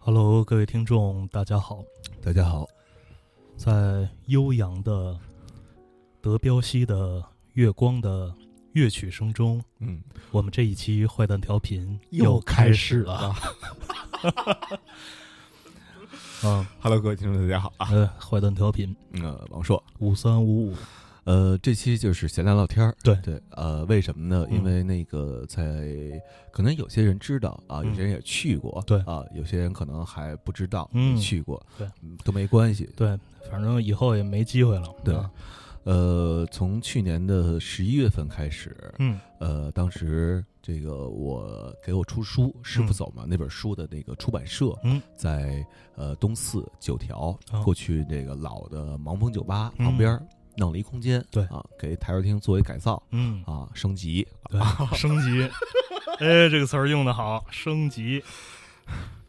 Hello，各位听众，大家好。大家好，在悠扬的德彪西的月光的乐曲声中，嗯，我们这一期坏蛋调频又开开始始了。嗯，Hello，各位听众，大家好啊。呃，坏蛋调频呃，王硕，五三五五，呃，这期就是闲聊聊天儿。对对，呃，为什么呢？嗯因为那个在可能有些人知道啊，嗯有些人也去过，对啊，有些人可能还不知道，嗯没去过，对嗯，都没关系。对，反正以后也没机会了。对啊呃，从去年的十一月份开始，嗯。呃，当时这个我给我出书《师傅嗯走嘛》那本书的那个出版社，嗯，在呃东四九条哦。过去那个老的盲峰酒吧嗯。旁边儿弄了一空间，对。啊，给台球厅作为改造嗯，啊，升级，对，升级。哎，这个词儿用的好，升级。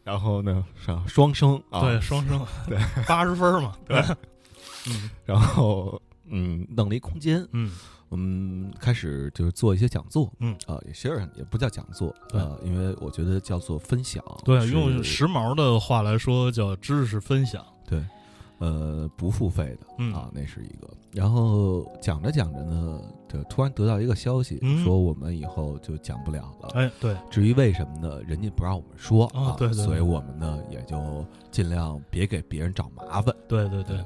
然后呢双升啊，对，，双升，对，八十分嘛。对，嗯。然后嗯弄了一空间，嗯我们开始就是做一些讲座，嗯啊，也其实也不叫讲座，对呃，因为我觉得叫做分享，对，用时髦的话来说叫知识分享。对，呃，不付费的，嗯啊，那是一个。然后讲着讲着呢，就突然得到一个消息，嗯说我们以后就讲不了了。哎，对，至于为什么呢？人家不让我们说啊，哦对对对所以我们呢也就尽量别给别人找麻烦。对对对，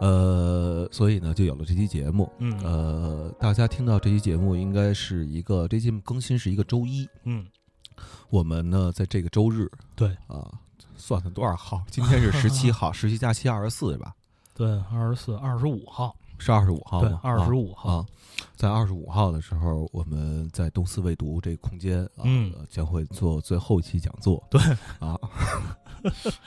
呃，所以呢就有了这期节目。嗯呃，大家听到这期节目应该是一个，这期更新是一个周一。嗯，我们呢在这个周日对啊，算算多少号？今天是十七号，十七加七二十四是吧？对，二十四、二十五号，是二十五号对吗？，二十五啊号，啊，在二十五号的时候，我们在东四未读这个空间啊，将会做最后一期讲座。对啊，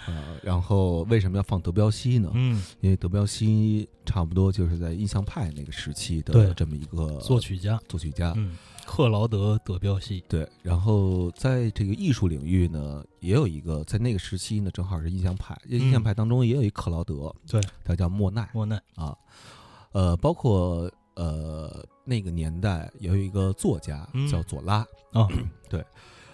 呃，然后为什么要放德彪西呢？嗯，因为德彪西差不多就是在印象派那个时期的这么一个作曲家，作曲家。嗯，克劳德·德彪西，对，然后在这个艺术领域呢，也有一个在那个时期呢，正好是印象派，印象派当中也有一克劳德，嗯对，他叫莫奈。莫奈，啊，呃，包括呃那个年代也有一个作家嗯叫左拉，啊，对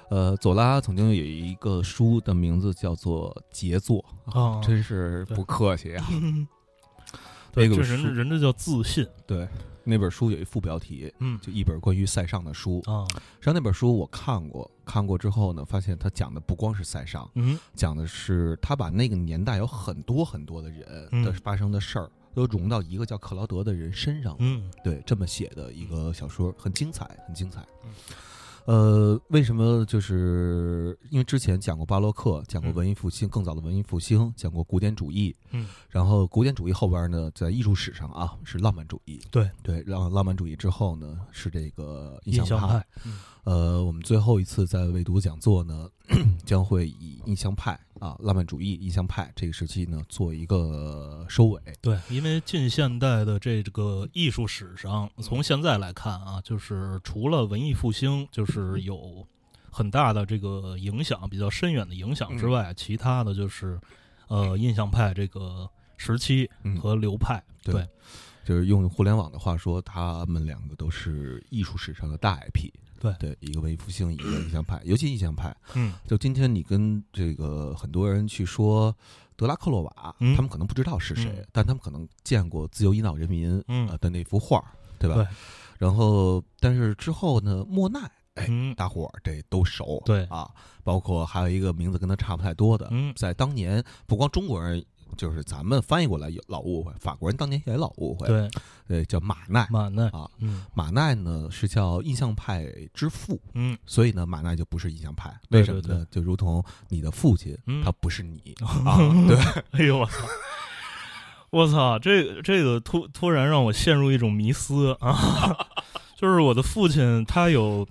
呃，左拉曾经有一个书的名字叫做《杰作》，啊真是不客气啊。对，那个这人书人这叫自信，对，那本书有一副标题，嗯就一本关于塞尚的书。啊，实际上那本书我看过，看过之后呢，发现他讲的不光是塞尚，嗯讲的是他把那个年代有很多很多的人的嗯发生的事儿。都融到一个叫克劳德的人身上，嗯对，这么写的一个小说，很精彩，很精彩嗯。呃，为什么？就是因为之前讲过巴洛克，讲过嗯文艺复兴，更早的文艺复兴，讲过古典主义，嗯，然后古典主义后边呢，在艺术史上啊是浪漫主义，对对，浪浪漫主义之后呢是这个印印象派。派，嗯呃，我们最后一次在未读讲座呢，将会以印象派啊，浪漫主义、印象派这个时期呢做一个收尾。对，因为近现代的这个艺术史上，从现在来看啊，就是除了文艺复兴，就是有很大的这个影响，比较深远的影响之外，其他的就是呃印象派这个时期嗯和流派。对对，就是用互联网的话说，他们两个都是艺术史上的大 IP。对。对，一个文艺复兴，一个印象派，尤其印象派。嗯。就今天你跟这个很多人去说德拉克洛瓦，嗯。他们可能不知道是谁，嗯。但他们可能见过《自由引导人民》嗯。呃的那幅画，对吧？对？然后，但是之后呢，莫奈，哎，嗯。大伙儿这都熟，对啊，包括还有一个名字跟他差不太多的，嗯。在当年不光中国人，就是咱们翻译过来有老误会，法国人当年也老误会，对，对，叫马奈马奈，啊。嗯马奈呢是叫印象派之父，嗯所以呢，马奈就不是印象派。为什么呢？就如同你的父亲，嗯他不是你 啊。对，哎呦我操！我操，这这个突突然让我陷入一种迷思啊！就是我的父亲他有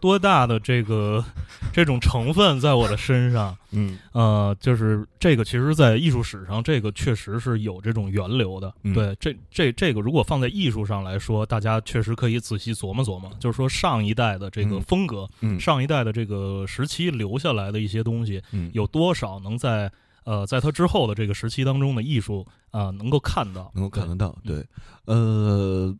多大的这个 这种成分在我的身上。嗯。呃，就是这个，其实，在艺术史上，这个确实是有这种源流的。嗯。对，这这这个，如果放在艺术上来说，大家确实可以仔细琢磨琢磨，就是说上一代的这个嗯。风格，嗯。上一代的这个时期留下来的一些东西，嗯。有多少能在呃，在他之后的这个时期当中的艺术啊、能够看到，能够看得到。对。对，呃，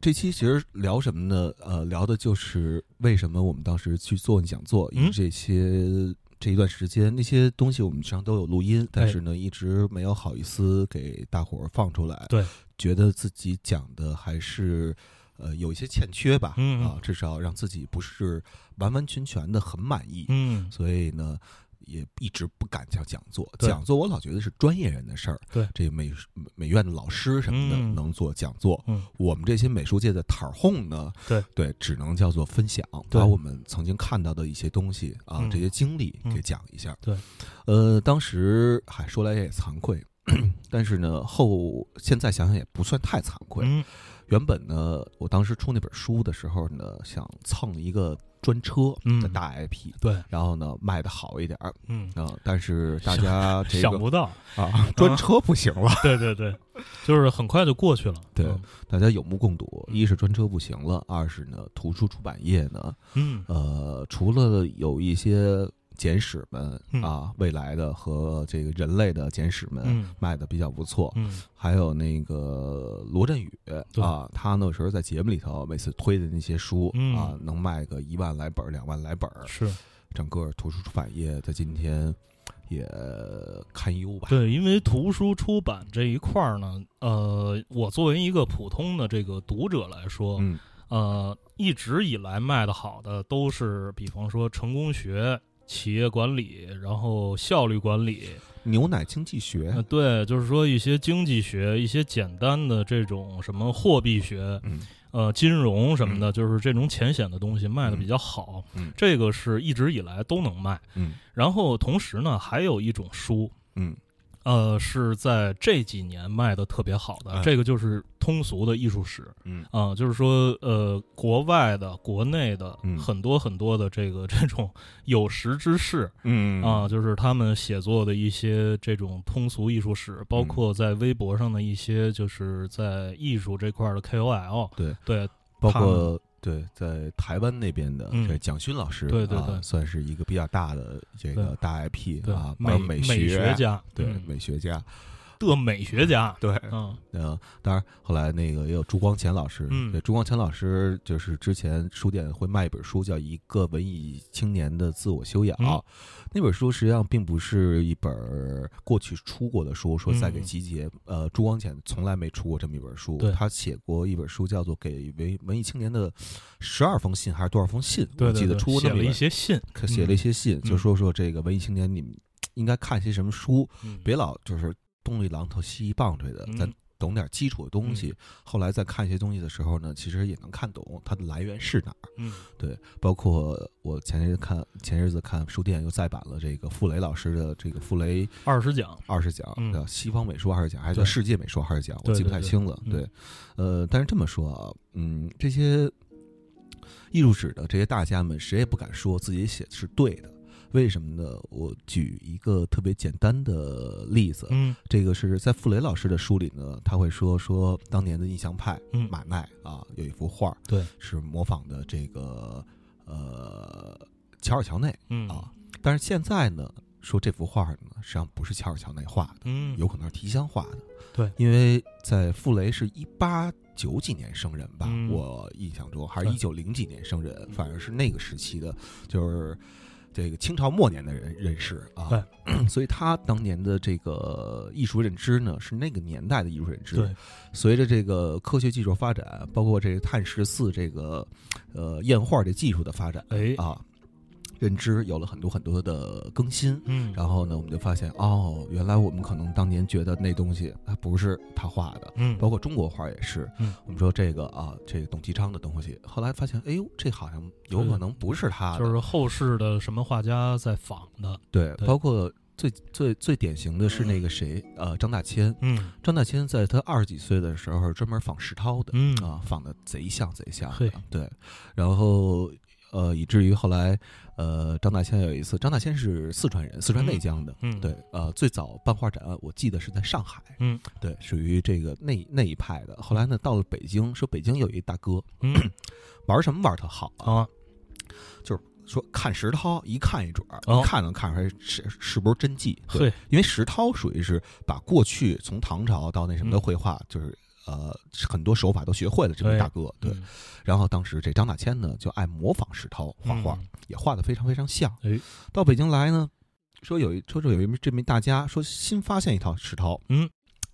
这期其实聊什么呢？呃，聊的就是为什么我们当时去做讲座，因为嗯这些。这一段时间，那些东西我们实际上都有录音，但哎是呢，一直没有好意思给大伙儿放出来。对，觉得自己讲的还是呃有一些欠缺吧，嗯啊，至少让自己不是完完全全的很满意。嗯，所以呢，也一直不敢叫讲座。讲座我老觉得是专业人的事儿，对这美美院的老师什么的嗯能做讲座。嗯我们这些美术界的塔儿哄呢，对对，只能叫做分享，把我们曾经看到的一些东西啊，嗯这些经历嗯给讲一下。对，呃，当时还说来也惭愧。但是呢，后现在想想也不算太惭愧。嗯原本呢，我当时出那本书的时候呢，想蹭一个专车的嗯大 IP，、对，然后呢卖的好一点儿。嗯，啊、但是大家这个想不到，啊，专车不行了，对对对，就是很快就过去了。对嗯。大家有目共睹。嗯。一是专车不行了，二是呢，图书出版业呢，嗯。呃，除了有一些简史们嗯。啊，未来的和这个人类的简史们嗯。卖的比较不错，嗯。还有那个罗振宇啊，他那时候在节目里头每次推的那些书、嗯。啊，能卖个一万来本儿、两万来本儿，是。整个图书出版业在今天也堪忧吧？对，因为图书出版这一块儿呢，呃，我作为一个普通的这个读者来说，嗯。呃，一直以来卖的好的都是，比方说成功学、企业管理，然后效率管理，牛奶经济学。呃，，对，就是说一些经济学、一些简单的这种什么货币学、嗯。呃金融什么的，就是这种浅显的东西卖的比较好，嗯。这个是一直以来都能卖。嗯。然后同时呢，还有一种书，嗯呃，是在这几年卖的特别好的，哎这个就是通俗的艺术史嗯。啊、就是说，呃，国外的、国内的嗯。很多很多的这个这种有识之士嗯啊、就是他们写作的一些这种通俗艺术史，包括在微博上的一些就是在艺术这块的 KOL，对。对，包括对在台湾那边的嗯这蒋勋老师，啊对对对算是一个比较大的这个大 IP 啊，美美学家，对嗯美学家，的美学家，对，嗯。嗯，当然后来那个也有朱光潜老师，嗯。对，朱光潜老师就是之前书店会卖一本书，叫《一个文艺青年的自我修养》嗯。那本书实际上并不是一本过去出过的书，说再给嗯集结。呃，朱光潜从来没出过这么一本书。对，他写过一本书叫做《给文文艺青年的十二封信》还是多少封信？我记得出过那么一些信，可写了一些信，嗯。就说说这个文艺青年你们应该看些什么书，嗯。别老就是东一榔头西一棒槌的，嗯咱懂点基础的东西。后来再看一些东西的时候呢，其实也能看懂它的来源是哪儿。嗯对，包括我前日看前日子看书店又再版了这个傅雷老师的这个傅雷二十讲，二十讲，嗯叫西方美术二十讲，还是叫世界美术二十讲，我记不太清了。嗯对，呃，但是这么说啊，嗯，这些艺术史的这些大家们，谁也不敢说自己写的是对的。为什么呢？我举一个特别简单的例子，嗯。这个是在傅雷老师的书里呢，他会说说当年的印象派嗯，马奈啊，有一幅画，对，是模仿的这个呃乔尔乔内嗯。啊，但是现在呢，说这幅画呢，实际上不是乔尔乔内画的，嗯，有可能是提香画的。对，因为在傅雷是一八九几年生人吧，嗯。我印象中还是一九零几年生人，反正是那个时期的，就是这个清朝末年的人人士啊。对，所以他当年的这个艺术认知呢，是那个年代的艺术认知。对，随着这个科学技术发展，包括这个碳十四这个呃验画这技术的发展哎，啊，认知有了很多很多的更新。嗯，然后呢，我们就发现哦，原来我们可能当年觉得那东西它不是他画的，嗯，包括中国画也是。嗯我们说这个啊，这个董其昌的东西，后来发现，哎呦，这好像有可能不是他的。就是后世的什么画家在仿的，对，对包括最最最典型的是那个谁，呃，张大千。嗯张大千在他二十几岁的时候，专门仿石涛的，嗯啊，仿的贼像贼像。对，然后呃，以至于后来，呃，张大千有一次，张大千是四川人，四川内江的，嗯，对，呃，最早办画展，我记得是在上海，嗯，对，属于这个那那一派的。后来呢，到了北京，说北京有一大哥，嗯玩什么玩特好啊？就是，说看石涛，一看一准儿，哦一看能看出来是是不是真迹。对，因为石涛属于是把过去从唐朝到那什么的嗯绘画，就是呃很多手法都学会了这位大哥。对，嗯然后当时这张大千呢就爱模仿石涛画画，嗯也画的非常非常像。哎，到北京来呢，说有一说这有一这么一大家说新发现一套石涛，嗯，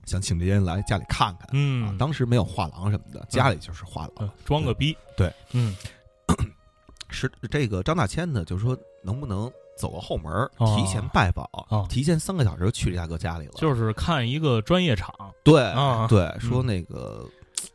想请这些人来家里看看。啊，嗯，当时没有画廊什么的，家里就是画廊。嗯装个逼，对，嗯 是这个张大千呢，就是说能不能走个后门，哦提前拜访，哦提前三个小时去这大哥家里了。就是看一个专业场，对、啊对，嗯说那个、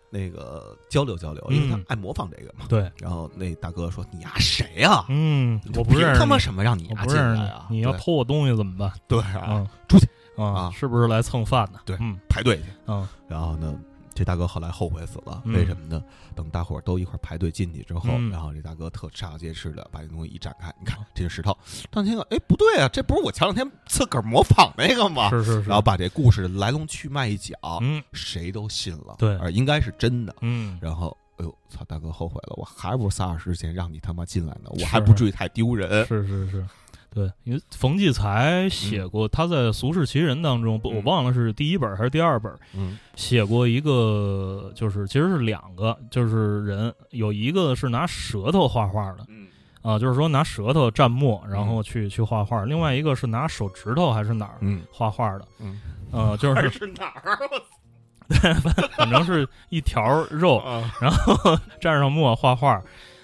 那个交流交流，因为他嗯爱模仿这个嘛。对，然后那大哥说：“你丫谁呀、嗯，我不认识凭他妈什么让你丫进来啊？你，要偷我东西怎么办？对啊，嗯，出去啊啊是不是来蹭饭的？对嗯排队去。嗯然后呢，这大哥后来后悔死了，嗯为什么呢？等大伙儿都一块儿排队进去之后，嗯然后这大哥特煞有介事的把这东西一展开，你看这是石头。当天看，哎，不对啊，这不是我前两天自个儿模仿那个吗？是是是，然后把这故事来龙去脉一讲，嗯谁都信了，对而应该是真的。嗯，然后，哎呦，操，大哥后悔了，我还不如仨小时之前让你他妈进来呢，我还不至于太丢人。是是是，对，因为冯骥才写过，他在《俗世奇人》当中，不，我嗯。忘了是第一本还是第二本，嗯。写过一个，就是其实是两个，就是人有一个是拿舌头画画的嗯。啊，就是说拿舌头蘸墨，然后去去画画；另外一个是拿手指头还是哪儿嗯画画的，嗯，呃，就 是是哪儿？反正是一条肉，啊，然后 蘸上墨画画，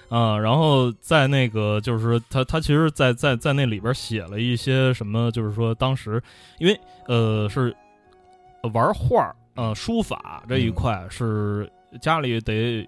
啊、然后在那个就是他他其实在，在在那里边写了一些什么，就是说当时因为呃是玩画呃书法这一块是家里得。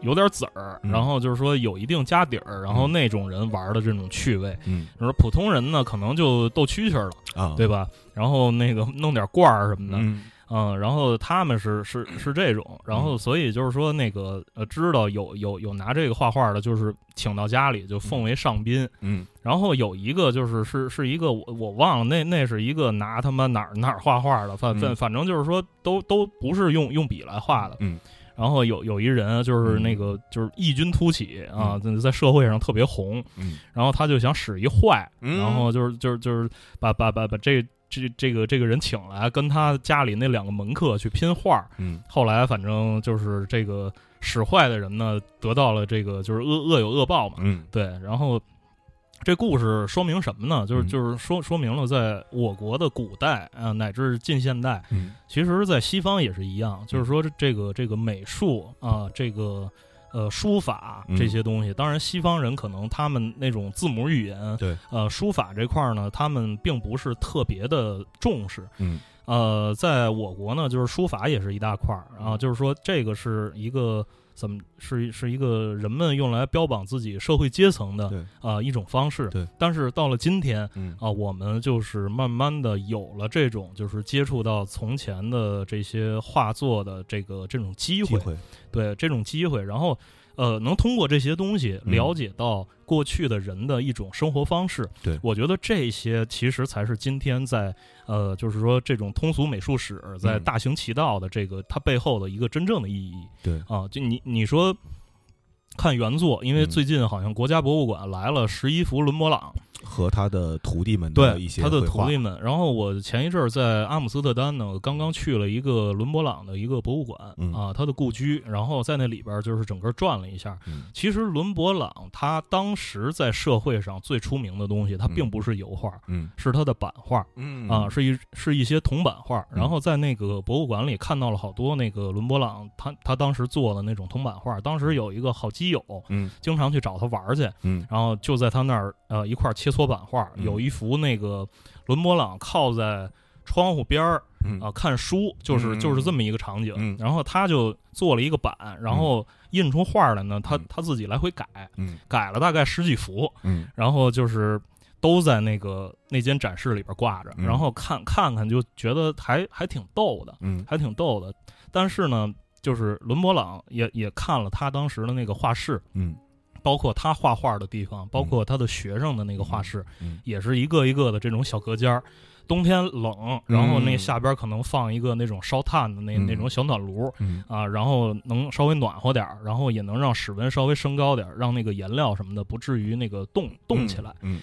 有点子儿，嗯。然后就是说有一定家底儿，然后嗯。那种人玩的这种趣味，嗯。就是普通人呢可能就斗蛐蛐了，啊，对吧？然后那个弄点罐儿什么的，嗯嗯，然后他们是是是这种，然后所以就是说那个呃，知道有有有拿这个画画的，就是请到家里就奉为上宾。嗯。然后有一个就是是是一个我我忘了那那是一个拿他妈哪儿哪儿画画的，反反嗯。反正就是说都都不是用用笔来画的。嗯。然后有有一人就是那个就是异军突起啊，在在社会上特别红，嗯。然后他就想使一坏，嗯。然后就是就是就是把把把把这这这个这个人请来，跟他家里那两个门客去拼画。嗯后来反正就是这个使坏的人呢，得到了这个就是恶恶有恶报嘛。嗯对，然后这故事说明什么呢？就是嗯就是说说明了，在我国的古代啊，乃至近现代，嗯其实，在西方也是一样，就是说这这个这个美术啊，这个呃书法嗯。这些东西，当然西方人可能他们那种字母语言，对，呃书法这块儿呢，他们并不是特别的重视。嗯。呃，在我国呢，就是书法也是一大块儿。啊，就是说这个是一个怎么是是一个人们用来标榜自己社会阶层的对啊、一种方式。对，但是到了今天，嗯啊，我们就是慢慢的有了这种就是接触到从前的这些画作的这个这种机会，机会对这种机会，然后呃，能通过这些东西嗯了解到过去的人的一种生活方式。对我觉得这些其实才是今天在呃，就是说这种通俗美术史在嗯大行其道的这个它背后的一个真正的意义对啊。就你你说。看原作，因为嗯最近好像国家博物馆来了十一幅伦勃朗，和他的徒弟们的对一些他的徒弟们。然后我前一阵儿在阿姆斯特丹呢，刚刚去了一个伦勃朗的一个博物馆、嗯啊，他的故居，然后在那里边儿就是整个转了一下。嗯其实伦勃朗他当时在社会上最出名的东西，他并不是油画，嗯是他的版画。嗯啊，是一是一些铜版画，嗯然后在那个博物馆里看到了好多那个伦勃朗他他当时做的那种铜版画。当时有一个好基友，嗯经常去找他玩去，嗯然后就在他那儿呃一块儿切磋版画，嗯。有一幅那个伦勃朗靠在窗户边儿嗯。啊看书，就是嗯就是这么一个场景。嗯。然后他就做了一个版，然后印出画来呢，他嗯。他自己来回改，嗯。改了大概十几幅，嗯。然后就是。都在那个那间展示里边挂着，嗯。然后看看看就觉得还还挺逗的，嗯。还挺逗的。但是呢，就是伦勃朗也也看了他当时的那个画室，嗯包括他画画的地方，包括他的学生的那个画室，嗯也是一个一个的这种小隔间儿。冬天冷，然后那下边可能放一个那种烧炭的那、嗯。那种小暖炉嗯。啊，然后能稍微暖和点儿，然后也能让室温稍微升高点儿，让那个颜料什么的不至于那个冻冻起来。嗯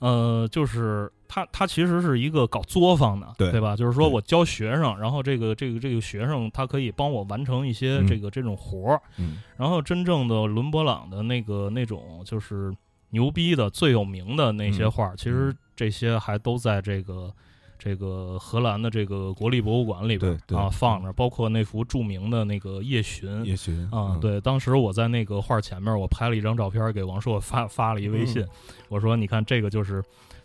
呃，就是他他其实是一个搞作坊的，对吧？就是说我教学生，然后这个这个这个学生他可以帮我完成一些嗯这个、这种活儿，嗯然后真正的伦勃朗的那个那种就是牛逼的最有名的那些嗯画儿，其实这些还都在这个。这个荷兰的这个国立博物馆里边啊放着，包括那幅著名的那个夜巡夜巡啊，，对，当时我在那个画前面，我拍了一张照片给王朔发发了一微信，嗯我说你看这个就是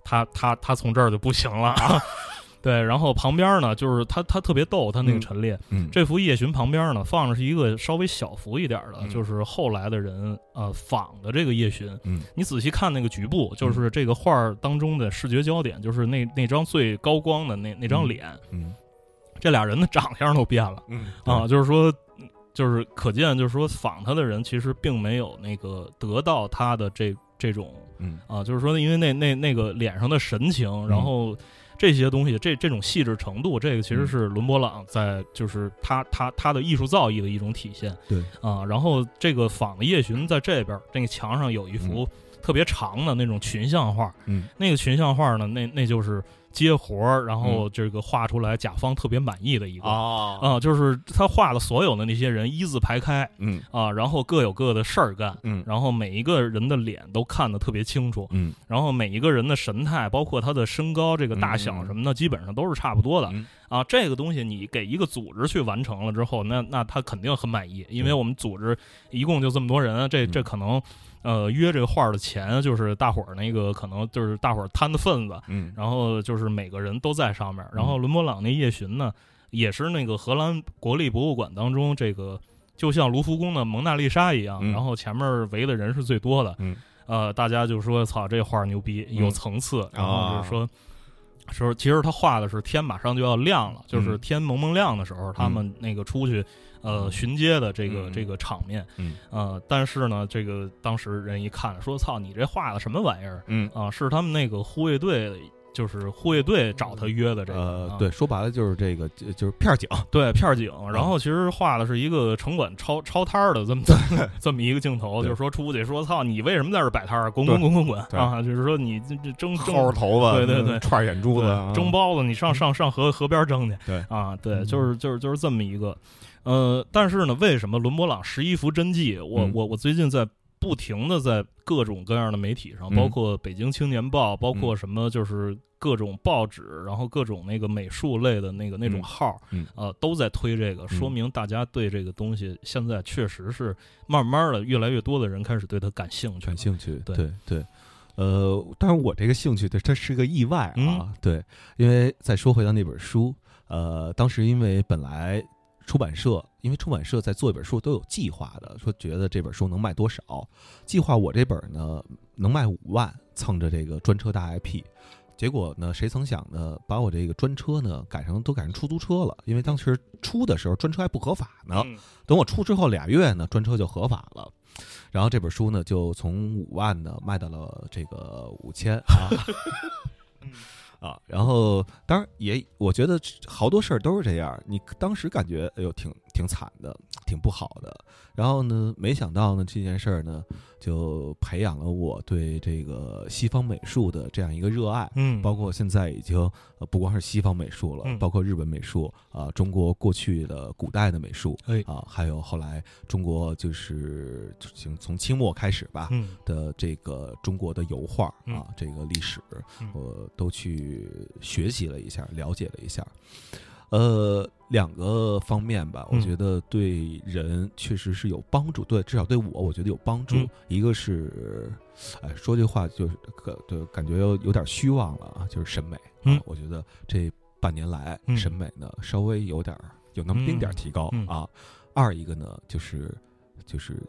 他他他从这儿就不行了啊，对，然后旁边呢就是他他特别逗，他那个嗯陈列、嗯这幅夜巡旁边呢放的是一个稍微小幅一点的，嗯就是后来的人呃仿的这个夜巡，嗯你仔细看那个局部，就是这个画儿当中的视觉焦点，就是那那张最高光的那那张嗯脸，嗯这俩人的长相都变了。嗯啊，就是说，就是可见，就是说仿他的人其实并没有那个得到他的这这种嗯。啊，就是说，因为那那那个脸上的神情，然后这些东西，这这种细致程度，这个其实嗯。是伦勃朗在就是他他他的艺术造诣的一种体现。对。啊，然后这个仿的夜巡在这边，这个墙上有一幅特别长的那种群像画，嗯。那个群像画呢，那那就是接活儿，然后这个画出来甲方特别满意的一个。啊啊，就是他画的所有的那些人一字排开嗯。啊，然后各有各的事儿干，嗯。然后每一个人的脸都看得特别清楚，嗯。然后每一个人的神态，包括他的身高、这个大小什么的，基本上都是差不多的嗯。啊。这个东西你给一个组织去完成了之后，那那他肯定很满意，因为我们组织一共就这么多人，这这嗯。可能呃约这个画的钱就是大伙儿那个可能就是大伙儿摊的份子，嗯然后就是每个人都在上面。然后伦勃朗那夜巡呢，也是那个荷兰国立博物馆当中这个，就像卢浮宫的蒙娜丽莎一样，嗯然后前面围的人是最多的。嗯呃，大家就说：“操，这画牛逼，有嗯层次。啊然后就是说。说其实他画的是天马上就要亮了，就是嗯天蒙蒙亮的时候，他们那个出去呃巡街的这个嗯。这个场面，嗯。呃，但是呢，这个当时人一看说：“操，你这画的什么玩意儿？”嗯。啊，是他们那个护卫队，就是护卫队找他约的这个。对，说白了就是这个就就是片儿警，对片儿警。然后其实画的是一个城管抄抄摊儿的这么 这么一个镜头，就是说出去说操，你为什么在这儿摆摊儿？滚滚滚滚滚啊！就是说你这这争争薅着头发，对对对串眼珠子蒸包子，你上上上河河边蒸去。对啊，对，嗯就是就是就是这么一个。呃，但是呢，为什么伦勃朗十一幅真迹？我嗯我我最近在不停的在各种各样的媒体上，嗯包括北京青年报，包括什么就是各种报纸，然后各种那个美术类的那个那种嗯号，嗯呃，都在推这个，说明大家对这个东西现在确实是慢慢的越来越多的人开始对它感兴趣。感兴趣，对对对。呃，当然我这个兴趣对它是个意外啊，嗯对，因为再说回到那本书，呃，当时因为本来出版社，因为出版社在做一本书都有计划的，说觉得这本书能卖多少，计划我这本呢能卖五万，蹭着这个专车大 IP。结果呢？谁曾想呢？把我这个专车呢改成都改成出租车了，因为当时出的时候专车还不合法呢。嗯等我出之后俩月呢，专车就合法了。然后这本书呢，就从五万呢卖到了这个五千啊 啊。然后当然也，我觉得好多事儿都是这样。你当时感觉哎呦挺挺惨的，挺不好的。然后呢，没想到呢这件事儿呢，就培养了我对这个西方美术的这样一个热爱。嗯，包括现在已经呃不光是西方美术了，嗯包括日本美术啊、中国过去的古代的美术哎啊，还有后来中国就是从从清末开始吧嗯的这个中国的油画嗯啊，这个历史嗯我都去学习了一下，了解了一下。呃，两个方面吧，我嗯觉得对人确实是有帮助，对，至少对我，我觉得有帮助。嗯一个是，哎，说这话就是可对，感觉有有点虚妄了啊，就是审美。嗯啊，我觉得这半年来嗯审美呢，稍微有点儿有那么丁点儿提高、啊。二一个呢，就是就是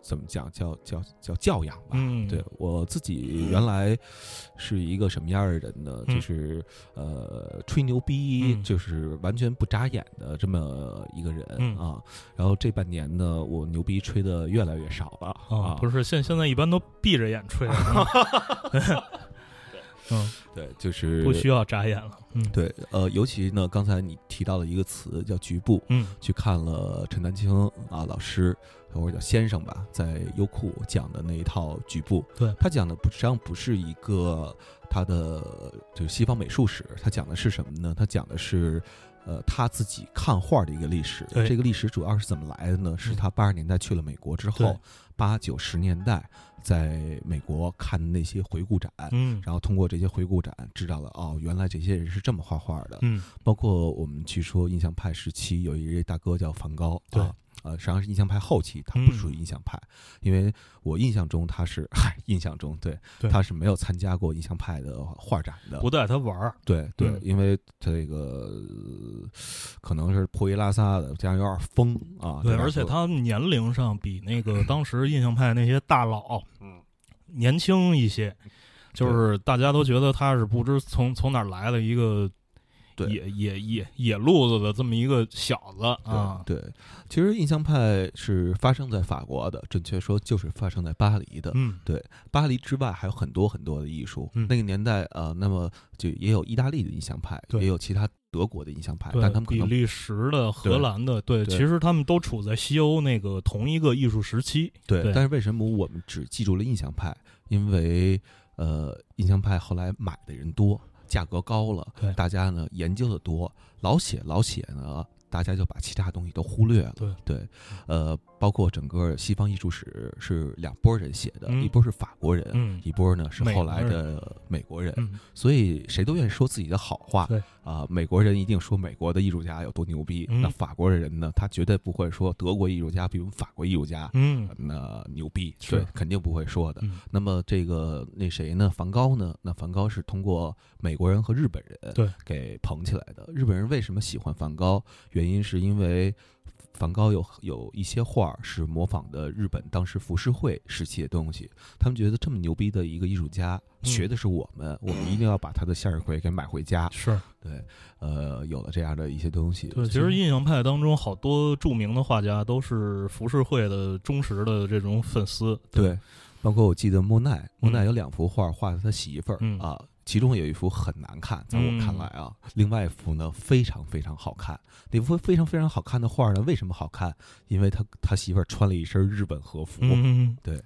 怎么讲叫叫叫教养吧。嗯，对我自己原来是一个什么样的人呢？嗯就是呃，吹牛逼，嗯就是完全不眨眼的这么一个人、嗯啊。然后这半年呢，我牛逼吹的越来越少了啊，啊。不是现现在一般都闭着眼吹，嗯，对，就是不需要眨眼了，嗯，对，呃，尤其呢，刚才你提到了一个词叫局部，嗯去看了陈丹青啊老师或者叫先生吧，在优酷讲的那一套局部，对他讲的不实际上不是一个他的就是西方美术史，他讲的是什么呢？他讲的是。呃，他自己看画的一个历史，对这个历史主要是怎么来的呢？是他八十年代去了美国之后，八九十年代在美国看那些回顾展，嗯。然后通过这些回顾展，知道了哦，原来这些人是这么画画的。嗯。包括我们去说印象派时期，有一位大哥叫梵高，对。啊，呃，实际上是印象派后期，他不嗯属于印象派，因为我印象中他是，嗨，印象中对，对。他是没有参加过印象派的画展的，不带他玩儿，对对，嗯。因为这个呃可能是破衣拉撒的，加上有点疯啊，对，而且他年龄上比那个当时印象派那些大佬，嗯，年轻一些，就是大家都觉得他是不知从从哪儿来的一个对野野野野路子的这么一个小子啊，对，对，其实印象派是发生在法国的，准确说就是发生在巴黎的，嗯。对巴黎之外还有很多很多的艺术。嗯。那个年代，呃，那么就也有意大利的印象派，对也有其他德国的印象派，但他们比利时的、荷兰的，对，对其实他们都处在西欧那个同一个艺术时期，对对。但是为什么我们只记住了印象派？因为呃，印象派后来买的人多，价格高了，对大家呢研究的多，老写老写呢，大家就把其他东西都忽略了。对对，呃，包括整个西方艺术史是两拨人写的，嗯一波是法国人，嗯一波呢是后来的美国人。嗯，所以谁都愿意说自己的好话。对啊、美国人一定说美国的艺术家有多牛逼，嗯那法国人呢，他绝对不会说德国艺术家比我们法国艺术家、嗯那牛逼，是对，肯定不会说的。嗯那么这个那谁呢？梵高呢？那梵高是通过美国人和日本人对给捧起来的。日本人为什么喜欢梵高？原因是因为梵高有有一些画儿是模仿的日本当时浮世绘时期的东西，他们觉得这么牛逼的一个艺术家，嗯学的是我们，我们一定要把他的向日葵给买回家。是对，呃，有了这样的一些东西。对，其实印象派当中好多著名的画家都是浮世绘的忠实的这种粉丝，对，包括我记得莫奈，莫奈嗯有两幅画画的他媳妇儿、嗯啊，其中有一幅很难看，在我看来啊，另外一幅呢非常非常好看。那幅非常非常好看的画呢，为什么好看？因为他他媳妇儿穿了一身日本和服。嗯，对，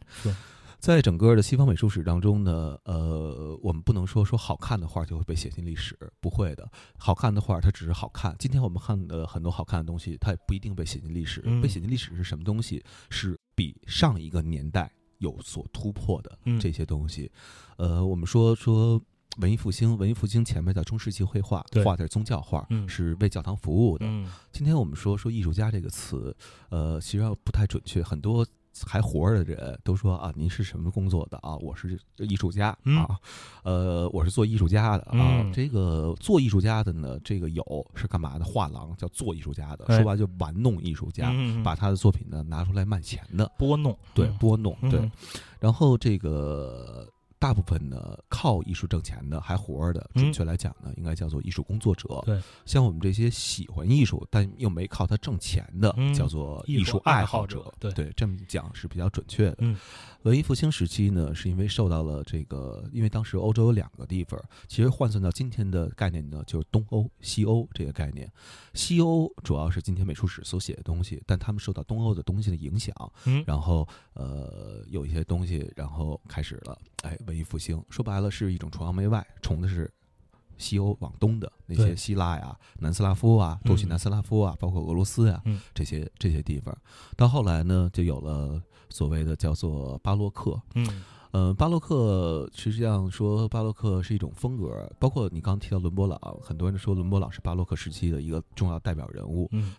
在整个的西方美术史当中呢，呃，我们不能说说好看的画就会被写进历史，不会的。好看的画它只是好看。今天我们看的很多好看的东西，它也不一定被写进历史。嗯被写进历史是什么东西？是比上一个年代有所突破的嗯这些东西。呃，我们说说。文艺复兴，文艺复兴前面叫中世纪绘画，画的是宗教画，嗯是为教堂服务的。嗯今天我们说说艺术家这个词，呃，其实上不太准确。很多还活着的人都说啊，您是什么工作的啊？我是艺术家嗯啊，呃，我是做艺术家的啊。嗯这个做艺术家的呢，这个有是干嘛的？画廊叫做艺术家的，哎说白了就玩弄艺术家，嗯，把他的作品呢拿出来卖钱的，拨弄，对，嗯拨弄，对。嗯然后这个大部分呢靠艺术挣钱的还活着的，嗯准确来讲呢，应该叫做艺术工作者。对，像我们这些喜欢艺术但又没靠它挣钱的，嗯叫做艺术术爱爱好者对。对这么讲是比较准确的。嗯文艺复兴时期呢，是因为受到了这个，因为当时欧洲有两个地方，其实换算到今天的概念呢，就是东欧、西欧这个概念。西欧主要是今天美术史所写的东西，但他们受到东欧的东西的影响，嗯，然后呃有一些东西，然后开始了，哎，文艺复兴，说白了是一种崇洋媚外，崇的是西欧往东的那些希腊呀、南斯拉夫啊、东西嗯南斯拉夫啊，包括俄罗斯呀、嗯这些这些地方。到后来呢，就有了所谓的叫做巴洛克。嗯呃，巴洛克实际上说巴洛克是一种风格，包括你刚刚提到伦勃朗，很多人说伦勃朗是巴洛克时期的一个重要代表人物。嗯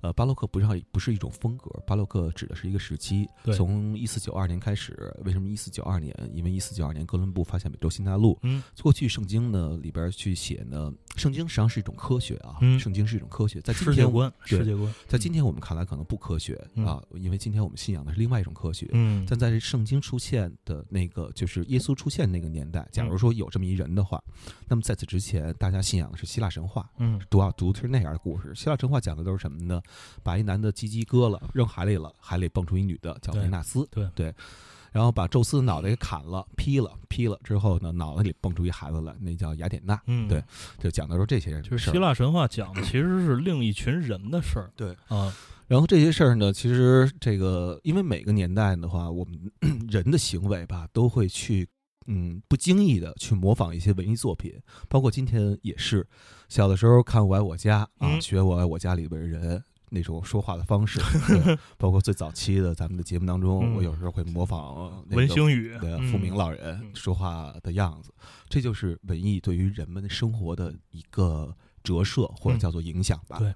呃，巴洛克不是不是一种风格，巴洛克指的是一个时期对。从一四九二年开始，为什么一四九二年？因为一四九二年哥伦布发现美洲新大陆。嗯过去圣经呢里边去写呢，圣经实际上是一种科学啊，嗯圣经是一种科学，在今天世界观，世界观，在今天我们看来可能不科学、嗯啊，因为今天我们信仰的是另外一种科学。嗯，但在圣经出现的那个，就是耶稣出现那个年代，假如说有这么一人的话，那么在此之前，大家信仰的是希腊神话，嗯读啊读的是那样的故事。希腊神话讲的都是什么呢？把一男的鸡鸡割了，扔海里了，海里蹦出一女的叫维纳斯，对对。然后把宙斯的脑袋给砍了、劈了、劈了之后呢，脑袋里蹦出一孩子来，那叫雅典娜。嗯，对，就讲的都是这些人就是希腊神话讲的其实是另一群人的事儿。对啊，然后这些事儿呢，其实这个因为每个年代的话，我们 人的行为吧，都会去嗯不经意的去模仿一些文艺作品，包括今天也是。小的时候看《我爱我家》啊，嗯学《我爱我家》里边的人。那种说话的方式，对包括最早期的咱们的节目当中，嗯我有时候会模仿那个文星宇富明老人嗯说话的样子，这就是文艺对于人们生活的一个折射或者叫做影响吧。对，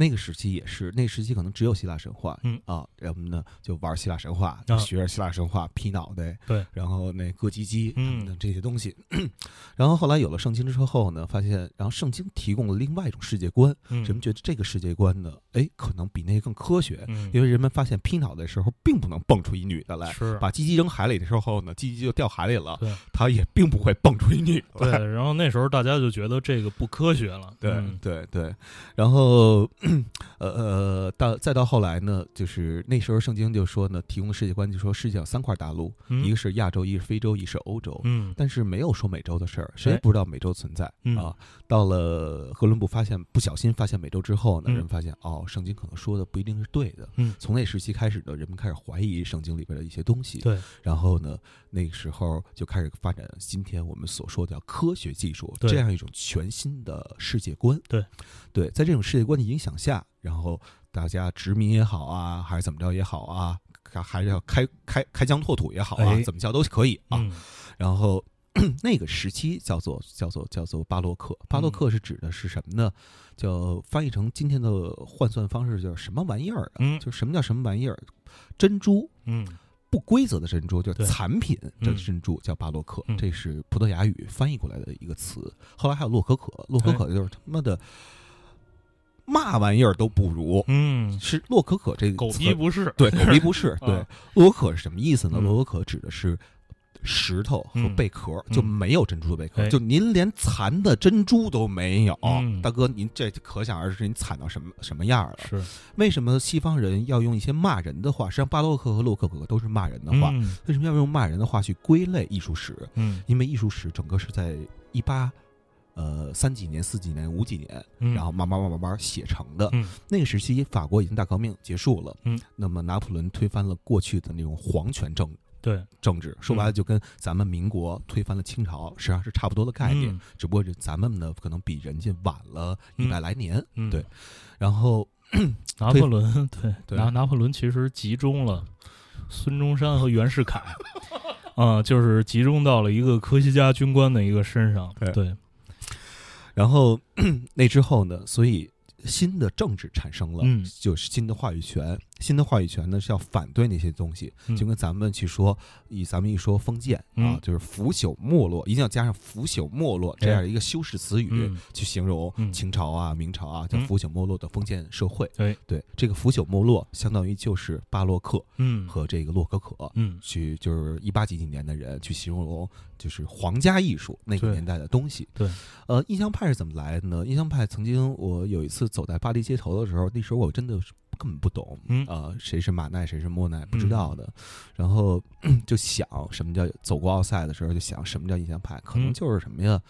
那个时期也是，那个时期可能只有希腊神话，嗯啊，人们呢就玩希腊神话，啊学着希腊神话劈脑袋，对，然后那割鸡鸡嗯等等这些东西。然后后来有了圣经之后呢，发现，然后圣经提供了另外一种世界观，嗯人们觉得这个世界观呢，哎，可能比那个更科学，嗯因为人们发现劈脑袋的时候并不能蹦出一女的来。是把鸡鸡扔海里的时候呢，鸡鸡就掉海里了，对它也并不会蹦出一女的对，来。然后那时候大家就觉得这个不科学了。对、嗯对对，然后 呃呃，到再到后来呢，就是那时候圣经就说呢，提供世界观就说世界上三块大陆，嗯一个是亚洲，一个是非洲，一个是欧洲。嗯但是没有说美洲的事儿，谁也哎不知道美洲存在、嗯啊。到了哥伦布发现不小心发现美洲之后呢，嗯人们发现哦，圣经可能说的不一定是对的。嗯从那时期开始呢，人们开始怀疑圣经里边的一些东西。对然后呢，那个时候就开始发展今天我们所说的叫科学技术对这样一种全新的世界观。对，对，在这种世界观的影响下，然后大家殖民也好啊，还是怎么着也好啊，还是要开开开疆拓土也好啊，哎。怎么叫都可以啊。嗯。然后 那个时期叫做叫做叫做巴洛克，巴洛克是指的是什么呢？叫翻译成今天的换算方式，叫什么玩意儿啊？嗯。就什么叫什么玩意儿？珍珠。嗯。不规则的珍珠，就是残品这嗯珍珠叫巴洛克，嗯。这是葡萄牙语翻译过来的一个词。后来还有洛可可，洛可可就是他妈的嘛玩意儿都不如，嗯，是洛可可这个狗词逼不是。对，狗逼不是。对啊，洛可可是什么意思呢？嗯洛可可指的是石头和嗯贝壳，嗯就没有珍珠的贝壳，哎就您连残的珍珠都没有，嗯大哥，您这可想而知，您惨到什么什么样了？是为什么西方人要用一些骂人的话？实际上，巴洛克和洛可可都是骂人的话。嗯为什么要用骂人的话去归类艺术史？嗯因为艺术史整个是在一八。呃，三几年、四几年、五几年，嗯，然后慢慢慢慢慢慢写成的。嗯。那个时期，法国已经大革命结束了，嗯，那么拿破仑推翻了过去的那种皇权政对。政治，说白了就跟咱们民国推翻了清朝实际上是差不多的概念，嗯。只不过是咱们呢可能比人家晚了一百来年，嗯。对。然后 拿破仑对对。拿拿破仑其实集中了孙中山和袁世凯 啊，就是集中到了一个科学家军官的一个身上。对。对，然后 那之后呢，所以新的政治产生了，嗯就是新的话语权。新的话语权呢是要反对那些东西，嗯。就跟咱们去说，以咱们一说封建啊嗯，就是腐朽没落，一定要加上腐朽没落这样一个修饰词语嗯。去形容嗯。清朝啊、明朝啊，叫嗯腐朽没落的封建社会。对。对，这个腐朽没落相当于就是巴洛克嗯。和这个洛可可。嗯。去就是一八几几年的人去形容，就是皇家艺术那个年代的东西。对，呃，印象派是怎么来的呢？印象派曾经我有一次走在巴黎街头的时候，那时候我真的是根本不懂，嗯呃，谁是马奈，谁是莫奈，不知道的。然后 就想什么叫走过奥赛的时候，就想什么叫印象派，可能嗯就是什么呀？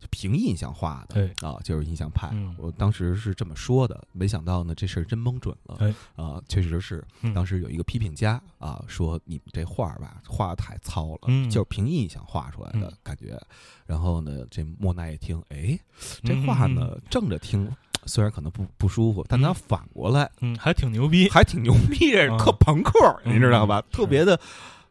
就凭印象画的，对啊，就是印象派。嗯我当时是这么说的，没想到呢，这事儿真蒙准了。哎啊，确实是，嗯当时有一个批评家啊说你们这画儿吧画的太糙了，嗯就是凭印象画出来的嗯感觉。然后呢，这莫奈一听，哎，这画呢正着听虽然可能不不舒服，但他嗯反过来嗯还挺牛逼。还挺牛逼，啊特朋克，你知道吧？嗯特别的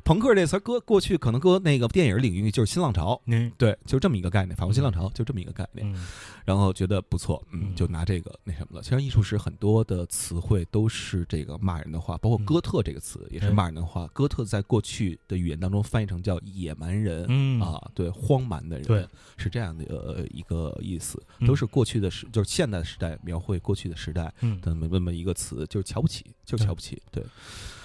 朋克这词儿搁过去可能搁那个电影领域就是新浪潮，嗯对，就这么一个概念，法国新浪潮就这么一个概念。嗯然后觉得不错，嗯，嗯就拿这个那什么了。其实艺术史很多的词汇都是这个骂人的话，包括嗯哥特这个词也是哎骂人的话。哥特在过去的语言当中翻译成叫野蛮人。嗯啊，对，荒蛮的人，对，是这样的呃一个意思，嗯都是过去的时，就是现代时代描绘过去的时代嗯。的那么一个词，就是瞧不起，就是瞧不起，对，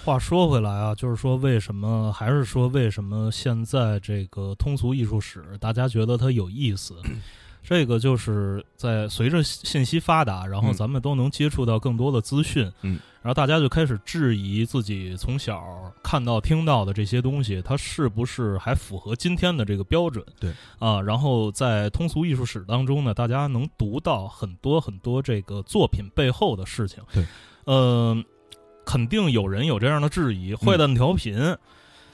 话说回来啊，就是说为什么，还是说为什么现在这个通俗艺术史大家觉得它有意思？这个就是在随着信息发达，然后嗯咱们都能接触到更多的资讯，嗯，然后大家就开始质疑自己从小看到、听到的这些东西，它是不是还符合今天的这个标准？对啊，然后在通俗艺术史当中呢，大家能读到很多很多这个作品背后的事情。对，嗯、肯定有人有这样的质疑，坏蛋调频。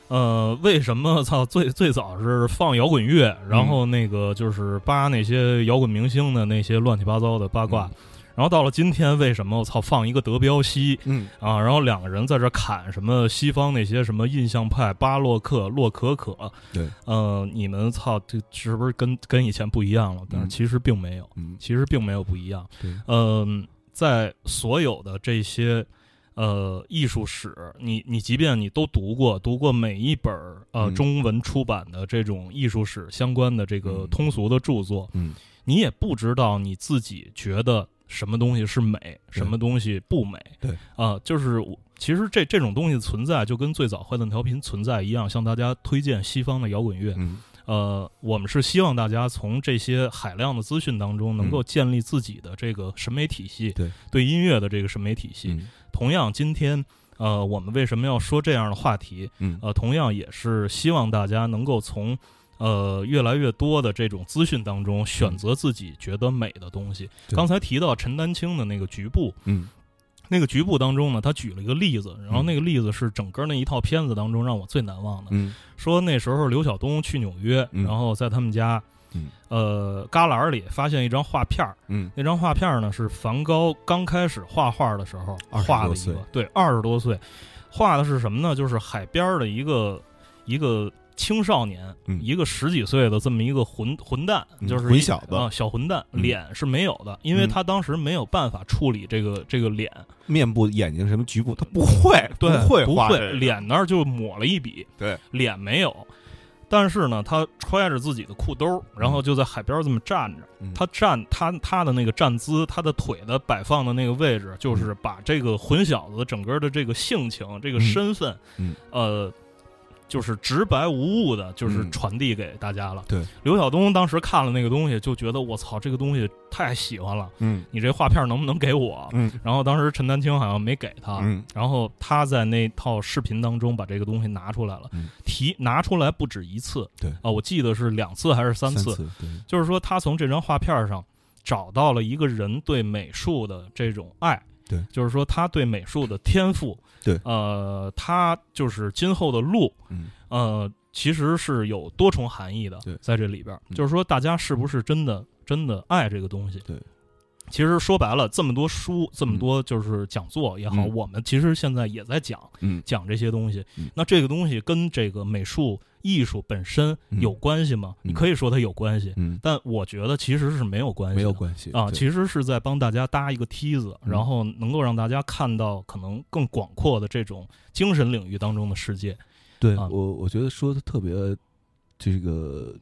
呃，为什么 操最最早是放摇滚乐，然后那个就是扒那些摇滚明星的那些乱七八糟的八卦，然后到了今天，为什么我操放一个德彪西？嗯。啊？然后两个人在这砍什么西方那些什么印象派、巴洛克、洛可可，对，呃，你们操这是不是跟跟以前不一样了？但是嗯。其实并没有，嗯，其实并没有不一样。对，嗯，在所有的这些呃艺术史，你你即便你都读过，读过每一本儿呃、嗯中文出版的这种艺术史相关的这个嗯通俗的著作，嗯你也不知道你自己觉得什么东西是美，什么东西不美。对啊、就是我其实这这种东西存在，就跟最早坏蛋调频存在一样，向大家推荐西方的摇滚乐。嗯呃，我们是希望大家从这些海量的资讯当中，能够建立自己的这个审美体系，对对音乐的这个审美体系。嗯同样，今天呃，我们为什么要说这样的话题？嗯呃，同样也是希望大家能够从呃越来越多的这种资讯当中选择自己觉得美的东西。对刚才提到陈丹青的那个局部，嗯那个局部当中呢，他举了一个例子，然后嗯那个例子是整个那一套片子当中让我最难忘的。嗯说那时候刘晓东去纽约，嗯然后在他们家，嗯呃，旮旯里发现一张画片儿。嗯。那张画片儿呢是梵高刚开始画画的时候画的一个，对，二十多岁，画的是什么呢？就是海边的一个一个青少年，嗯。一个十几岁的这么一个混混蛋，嗯就是一混小子。啊，小混蛋，嗯。脸是没有的，因为嗯。他当时没有办法处理这个这个脸，面部、眼睛什么局部，他不会，对，不会不会画，脸那儿就抹了一笔，对，脸没有。但是呢，他揣着自己的裤兜，然后就在海边这么站着。嗯。他站他他的那个站姿，他的腿的摆放的那个位置，就是把这个混小子整个的这个性情、这个嗯。身份，嗯。呃，就是直白无误的，就是嗯。传递给大家了。对，刘晓东当时看了那个东西，就觉得我操，这个东西太喜欢了，嗯。你这画片能不能给我？嗯。然后当时陈丹青好像没给他，嗯。然后他在那套视频当中把这个东西拿出来了，嗯。提拿出来不止一次，对。啊、我记得是两次还是三次，就是说他从这张画片上找到了一个人对美术的这种爱，对。就是说他对美术的天赋，对。呃，他就是今后的路，嗯。呃，其实是有多重含义的对，在这里边就是说大家是不是真的真的爱这个东西？对。其实说白了，这么多书，这么多就是讲座也好，嗯。我们其实现在也在讲嗯。讲这些东西。嗯。那这个东西跟这个美术艺术本身嗯。有关系吗？嗯。你可以说它有关系，嗯，但我觉得其实是没有关系，没有关系啊，其实是在帮大家搭一个梯子，嗯然后能够让大家看到可能更广阔的这种精神领域当中的世界。啊。对我，我觉得说的特别，这个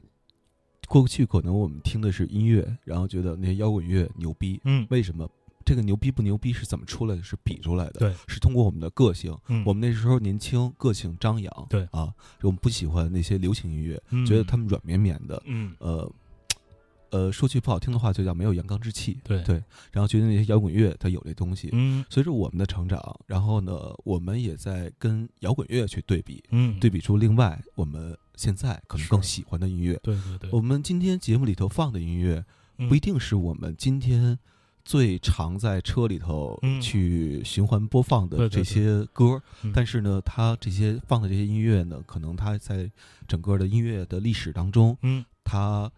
过去可能我们听的是音乐，然后觉得那些摇滚乐牛逼，嗯。为什么？这个牛逼不牛逼是怎么出来的？是比出来的，对，是通过我们的个性。嗯，我们那时候年轻，个性张扬，对啊，我们不喜欢那些流行音乐，嗯觉得他们软绵绵的，嗯呃，呃，说句不好听的话，就叫没有阳刚之气。对对，然后觉得那些摇滚乐它有这东西。嗯随着我们的成长，然后呢，我们也在跟摇滚乐去对比，嗯，对比出另外我们现在可能更喜欢的音乐。对对对，我们今天节目里头放的音乐，嗯不一定是我们今天最常在车里头嗯。去循环播放的这些歌，嗯。但是呢，它这些放的这些音乐呢，可能它在整个的音乐的历史当中，嗯。它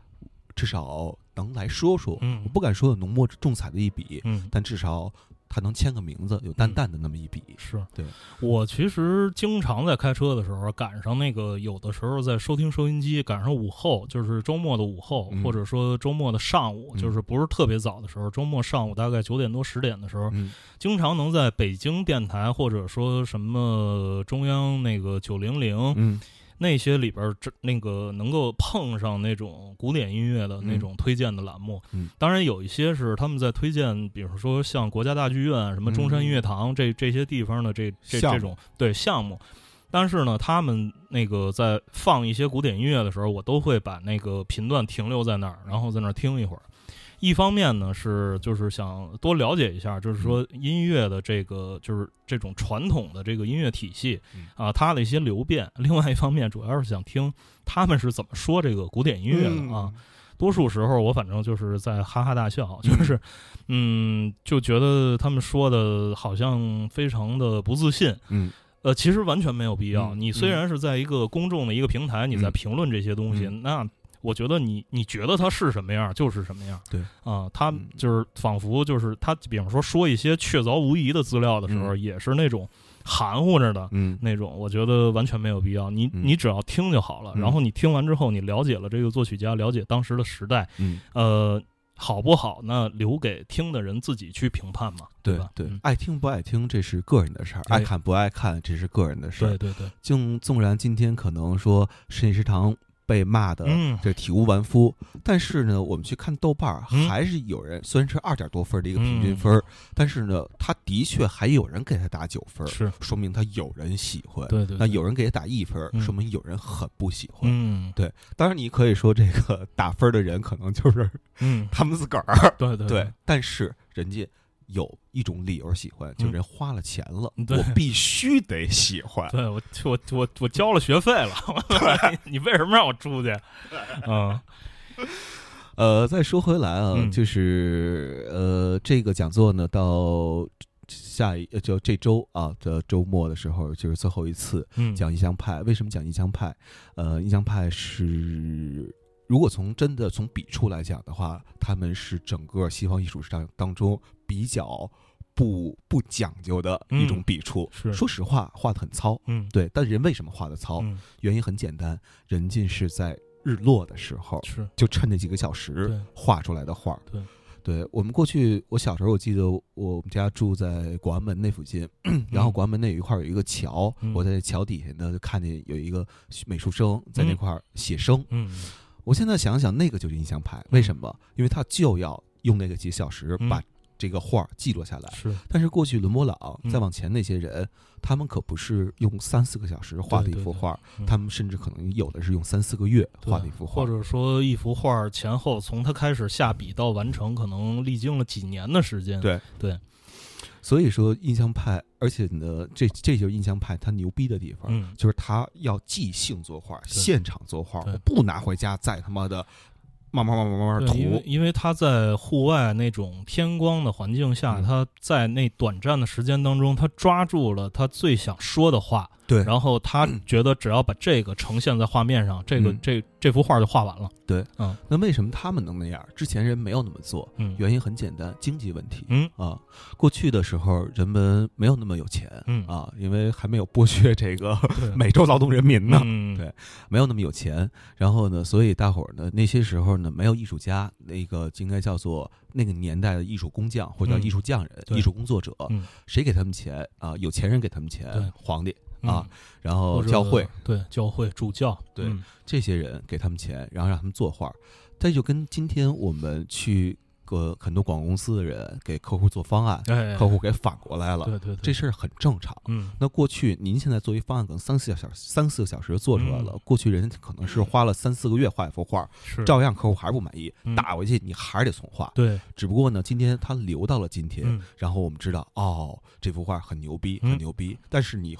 至少能来说说，嗯。我不敢说有浓墨重彩的一笔，嗯。但至少他能签个名字，有淡淡的那么一笔。是。对。我其实经常在开车的时候赶上那个，有的时候在收听收音机，赶上午后，就是周末的午后，嗯。或者说周末的上午，嗯。就是不是特别早的时候，周末上午大概九点多十点的时候，嗯。经常能在北京电台或者说什么中央那个九零零嗯那些里边儿，这那个能够碰上那种古典音乐的那种推荐的栏目。嗯当然有一些是他们在推荐，比如说像国家大剧院、什么中山音乐堂、这这些地方的这这这种对项目。但是呢，他们那个在放一些古典音乐的时候，我都会把那个频段停留在那儿，然后在那儿听一会儿。一方面呢是就是想多了解一下，就是说音乐的这个就是这种传统的这个音乐体系嗯啊，它的一些流变。另外一方面，主要是想听他们是怎么说这个古典音乐的啊。多数时候我反正就是在哈哈大笑，就是嗯，就觉得他们说的好像非常的不自信。嗯呃，其实完全没有必要。嗯你虽然是在一个公众的一个平台，你在嗯评论这些东西，嗯那我觉得你你觉得它是什么样就是什么样。对啊，他嗯就是仿佛就是他，比方说说一些确凿无疑的资料的时候，嗯也是那种含糊着的。嗯那种我觉得完全没有必要，你嗯你只要听就好了。嗯然后你听完之后，你了解了这个作曲家，了解当时的时代，嗯，呃，好不好？那留给听的人自己去评判嘛，对吧？对爱听不爱听这是个人的事儿，爱看不爱看这是个人的事儿。对对对，纵纵然今天可能说深夜食堂被骂的嗯，这体无完肤，但是呢，我们去看豆瓣儿，嗯。还是有人虽然是二点多分的一个平均分儿，但是呢，他的确还有人给他打九分，是。说明他有人喜欢。对对，那有人给他打一分说明有人很不喜欢。嗯。对当然，你可以说这个 打分的人可能就是嗯，他们自个儿，对对。对，但是人家有一种理由喜欢，就嗯人花了钱了，对我必须得喜欢。对我我我我交了学费了，你为什么让我出去？嗯呃，再说回来啊，嗯就是呃，这个讲座呢，到下一呃就这周啊的周末的时候，就是最后一次嗯，讲印象派。为什么讲印象派？呃，印象派是。如果从真的从笔触来讲的话，他们是整个西方艺术史上当中比较不不讲究的一种嗯笔触。是说实话，画的很糙。嗯对，但人为什么画的糙？嗯原因很简单，人家是在日落的时候，是就趁那几个小时画出来的画。对，对我们过去，我小时候我记得我们家住在广安门那附近，然后广安门那有一块有一个桥，嗯我在桥底下呢就看见有一个美术生在那嗯块儿写生。嗯我现在想想，那个就是印象派，为什么？因为他就要用那个几小时嗯把这个画儿记录下来。是。但是过去伦勃朗嗯。再往前那些人，他们可不是用三四个小时画的一幅画，嗯。他们甚至可能有的是用三四个月画的一幅画。或。者说一幅画前后从他开始下笔到完成，可能历经了几年的时间。对。对，所以说印象派，而且呢，这这就是印象派他牛逼的地方，嗯，就是他要即兴作画，现场作画，我不拿回家再他妈的慢慢慢慢慢慢对，因为涂。因为他在户外那种天光的环境下，嗯他在那短暂的时间当中，他抓住了他最想说的话，对。然后他觉得只要把这个呈现在画面上，这个嗯这这幅画就画完了。对，嗯。那为什么他们能那样？之前人没有那么做，嗯。原因很简单，经济问题。嗯。啊，过去的时候人们没有那么有钱，嗯。啊，因为还没有剥削这个 美洲劳动人民呢，嗯。对没有那么有钱。然后呢，所以大伙儿呢，那些时候呢，没有艺术家，那个应该叫做那个年代的艺术工匠或者叫嗯。艺术匠人、对。艺术工作者。嗯。谁给他们钱？啊？有钱人给他们钱，皇帝。嗯啊，然后教会对教会助教对嗯这些人给他们钱，然后让他们作画。这就跟今天我们去个很多广告公司的人给客户做方案，哎，客户给反过来了，对对对，这事儿很正常。嗯那过去您现在做一方案，可能三四个小时、三四个小时就做出来了。嗯过去人可能是花了三四个月画一幅画，是照样客户还是不满意，嗯打回去你还是得重画。对只不过呢，今天它留到了今天，嗯然后我们知道哦，这幅画很牛逼，嗯很牛逼。但是你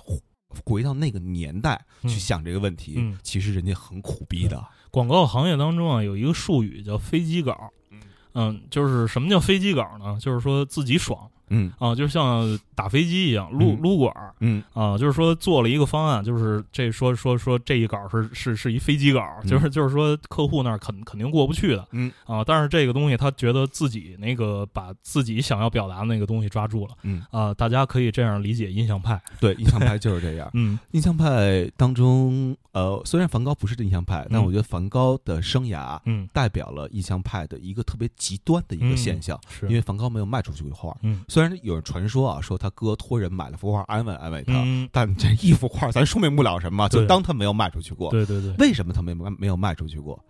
回回到那个年代嗯去想这个问题，嗯其实人家很苦逼的。广告行业当中啊，有一个术语叫飞机稿。嗯嗯，就是什么叫飞机稿呢？就是说自己爽，嗯。啊，就像打飞机一样，撸嗯。撸管儿嗯。啊，就是说做了一个方案，就是这说说说这一稿是是是一飞机稿，嗯。就是就是说客户那儿肯肯定过不去的嗯。啊，但是这个东西他觉得自己那个把自己想要表达的那个东西抓住了嗯，啊，大家可以这样理解印象派，对，印象派就是这样。嗯。印象派当中，呃，虽然梵高不是印象派，但嗯。我觉得梵高的生涯嗯。代表了印象派的一个特别极端的一个现象，是。因为梵高没有卖出去过画。嗯虽然有人传说啊，说他哥托人买了幅画安慰安慰他，嗯，但这一幅画咱说明不了什么，就当他没有卖出去过。对对对，为什么他没卖没有卖出去过？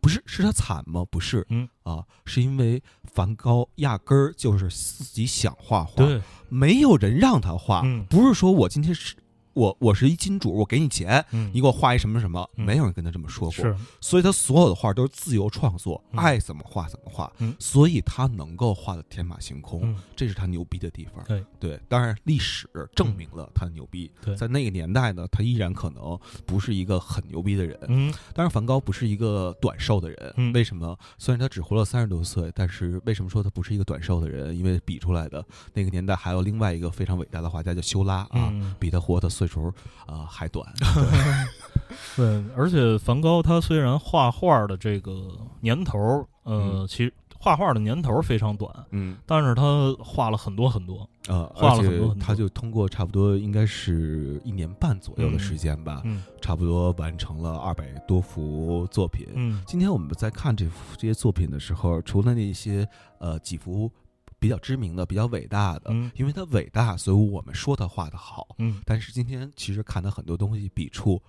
不是是他惨吗？不是，嗯啊，是因为梵高压根儿就是自己想画画，没有人让他画，嗯不是说我今天是我我是一金主，我给你钱，嗯。你给我画一什么什么，嗯。没有人跟他这么说过，所以他所有的画都是自由创作，嗯。爱怎么画怎么画，嗯。所以他能够画的天马行空，嗯。这是他牛逼的地方。对。当然历史证明了他牛逼，在那个年代呢，他依然可能不是一个很牛逼的人。嗯。当然，梵高不是一个短寿的人。嗯。为什么？虽然他只活了三十多岁，但是为什么说他不是一个短寿的人？因为比出来的那个年代还有另外一个非常伟大的画家叫修拉啊，嗯。比他活的岁数啊、呃还短。对，而且梵高他虽然画画的这个年头，呃，嗯其实画画的年头非常短，嗯但是他画了很多很多。呃，画了很多很多他就通过差不多应该是一年半左右的时间吧，嗯差不多完成了二百多幅作品。嗯今天我们在看这幅这些作品的时候，除了那些呃几幅比较知名的、比较伟大的，嗯。因为他伟大，所以我们说他画的好。嗯，但是今天其实看到很多东西笔触，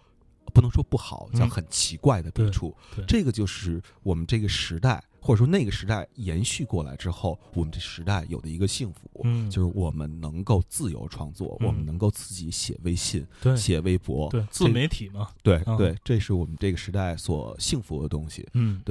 不能说不好，叫嗯。很奇怪的笔触。对。这个就是我们这个时代，或者说那个时代延续过来之后，我们这时代有的一个幸福，嗯，就是我们能够自由创作，嗯我们能够自己写微信、对写微博，对自媒体嘛，啊对对，这是我们这个时代所幸福的东西。嗯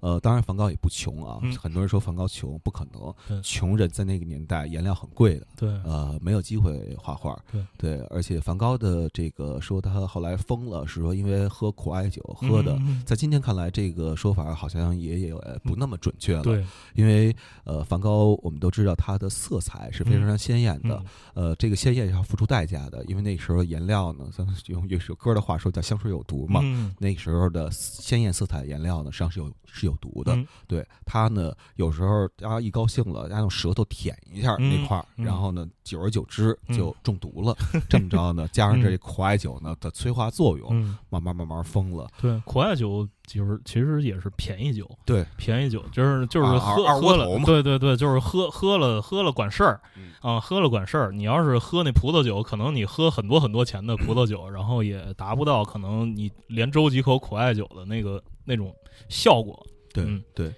呃，当然梵高也不穷啊，嗯很多人说梵高穷，不可能，穷人在那个年代颜料很贵的，对，呃，没有机会画画。对而且梵高的这个说他后来疯了，是说因为喝苦艾酒喝的。嗯在今天看来，这个说法好像也也呃不那么准确了。，对因为呃，梵高我们都知道他的色彩是非常非常鲜艳的，嗯呃，这个鲜艳是要付出代价的，因为那时候颜料呢，咱们用有首歌的话说叫香水有毒嘛，嗯那时候的鲜艳色彩颜料呢，实际上是有是有毒的。嗯对它呢，有时候大家一高兴了，大家用舌头舔一下嗯那块儿，嗯然后呢，久而久之嗯就中毒了。这么着呢，加上这苦艾酒呢的催化作用，嗯，慢慢慢慢疯了。对，苦艾酒就是其实也是便宜酒，对，便宜酒就是就是喝喝了，对对对，就是喝喝了喝了管事儿嗯啊，喝了管事儿。你要是喝那葡萄酒，可能你喝很多很多钱的葡萄酒，然后也达不到可能你连周几口苦艾酒的那个那种效果。对、嗯对。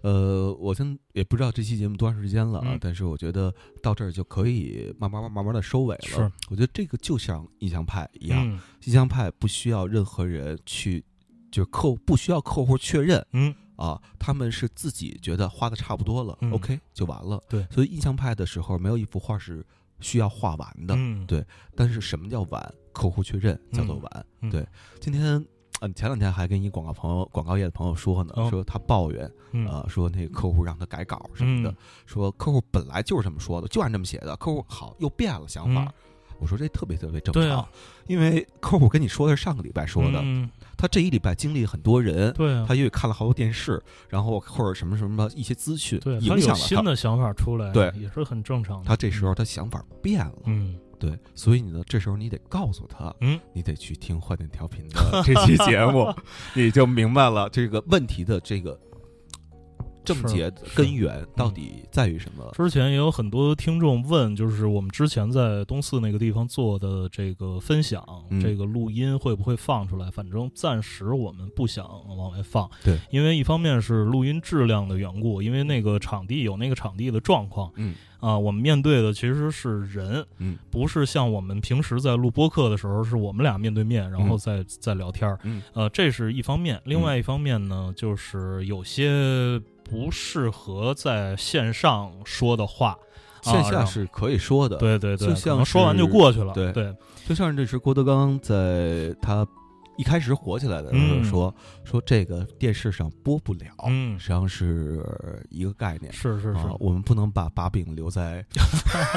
呃，我先也不知道这期节目多长时间了啊，嗯但是我觉得到这儿就可以慢慢慢慢慢的收尾了。是，我觉得这个就像印象派一样，嗯印象派不需要任何人去，就是客不需要客户确认嗯啊，他们是自己觉得画的差不多了、嗯 o k 就完了。对所以印象派的时候，没有一幅画是需要画完的。嗯，对但是什么叫完？客户确认叫做完。嗯对，今天。嗯，前两天还跟一广告朋友、广告业的朋友说呢，哦说他抱怨，嗯呃，说那个客户让他改稿什么的，嗯说客户本来就是这么说的，就按这么写的，客户好又变了想法。嗯我说这特别特别正常，对啊因为 客户跟你说的是上个礼拜说的，嗯他这一礼拜经历很多人，对啊，他因为看了好多电视，然后或者什么什么一些资讯对影响了新的想法出来，对也是很正常的。他这时候他想法变了，嗯对，所以你呢，这时候你得告诉他，嗯，你得去听换电调频的这期节目，你就明白了这个问题的这个症结是。根源到底在于什么。之前也有很多听众问，就是我们之前在东四那个地方做的这个分享，嗯。这个录音会不会放出来？反正暂时我们不想往外放，对，因为一方面是录音质量的缘故，因为那个场地有那个场地的状况嗯。啊，我们面对的其实是人，嗯。不是像我们平时在录播客的时候，是我们俩面对面，然后再再聊天儿。嗯。呃，这是一方面，另外一方面呢，就是有些不适合在线上说的话，线下是可以说的，，对对对，可就像能说完就过去了。对对，就像这是郭德纲在他一开始火起来的时候嗯说、说这个电视上播不了，嗯实际上是一个概念。是是是啊，，我们不能把把柄留在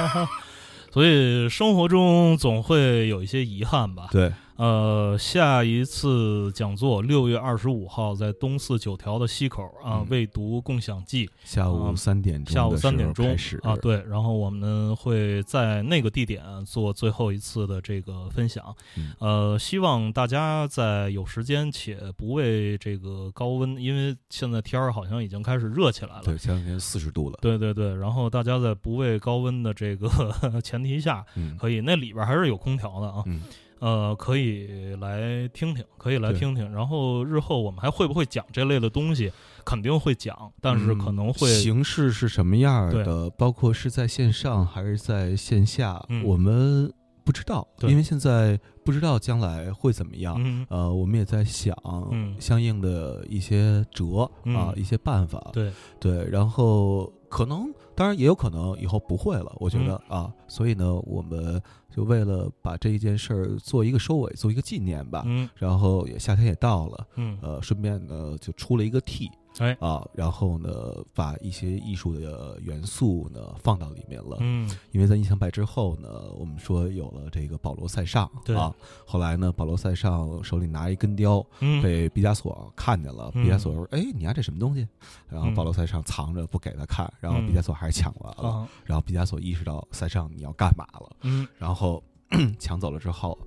所以生活中总会有一些遗憾吧。对呃，下一次讲座六月二十五号在东四九条的西口啊嗯，未读共享记，下午啊三点钟下午三点钟开始。啊，对，然后我们会在那个地点做最后一次的这个分享。嗯。呃，希望大家在有时间且不为这个高温，因为现在天儿好像已经开始热起来了。对，前两天四十度了，对对对，然后大家在不畏高温的这个 前提下，嗯。可以那里边还是有空调的啊，嗯呃，可以来听听，可以来听听。然后日后我们还会不会讲这类的东西？肯定会讲，但是可能会、嗯形式是什么样对的，包括是在线上还是在线下，嗯我们不知道，因为现在不知道将来会怎么样。嗯，呃，我们也在想嗯相应的一些辙、嗯啊，一些办法。对，对，然后可能，当然也有可能以后不会了。我觉得、嗯啊，所以呢，我们就为了把这一件事儿做一个收尾，做一个纪念吧。嗯然后也夏天也到了，嗯，呃，顺便呢就出了一个 T，哎。啊，然后呢把一些艺术的元素呢放到里面了。嗯。因为在印象派之后呢，我们说有了这个保罗塞尚对。啊，后来呢，保罗塞尚手里拿一根雕，嗯，被毕加索看见了，嗯。毕加索说：“哎，你丫这什么东西？”然后嗯。保罗塞尚藏着不给他看，然后嗯。毕加索还是抢完了。啊，然后毕加索意识到塞尚你要干嘛了，嗯。然后 抢走了之后，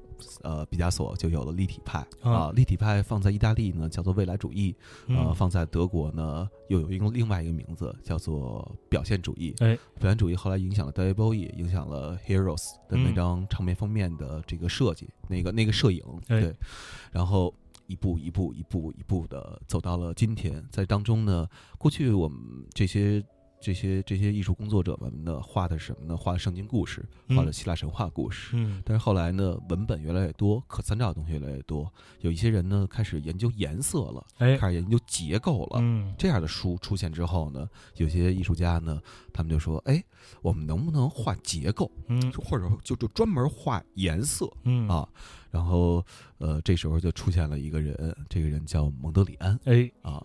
呃，毕加索就有了立体派啊啊。立体派放在意大利呢叫做未来主义，呃，嗯，放在德国呢又有一个另外一个名字叫做表现主义。哎，表现主义后来影响了 David Bowie，影响了 Heroes 的那嗯张唱片封面的这个设计，那个那个摄影，哎对，然后。一步一步一步一步的走到了今天，在当中呢，过去我们这些这些这些艺术工作者们呢，画的什么呢？画的圣经故事，嗯画的希腊神话故事。嗯但是后来呢，文本越来越多，可参照的东西越来越多，有一些人呢开始研究颜色了，哎，开始研究结构了。嗯这样的书出现之后呢，有些艺术家呢，他们就说：“哎，我们能不能画结构，嗯或者就就专门画颜色嗯，啊？”然后，呃，这时候就出现了一个人，这个人叫蒙德里安哎，啊。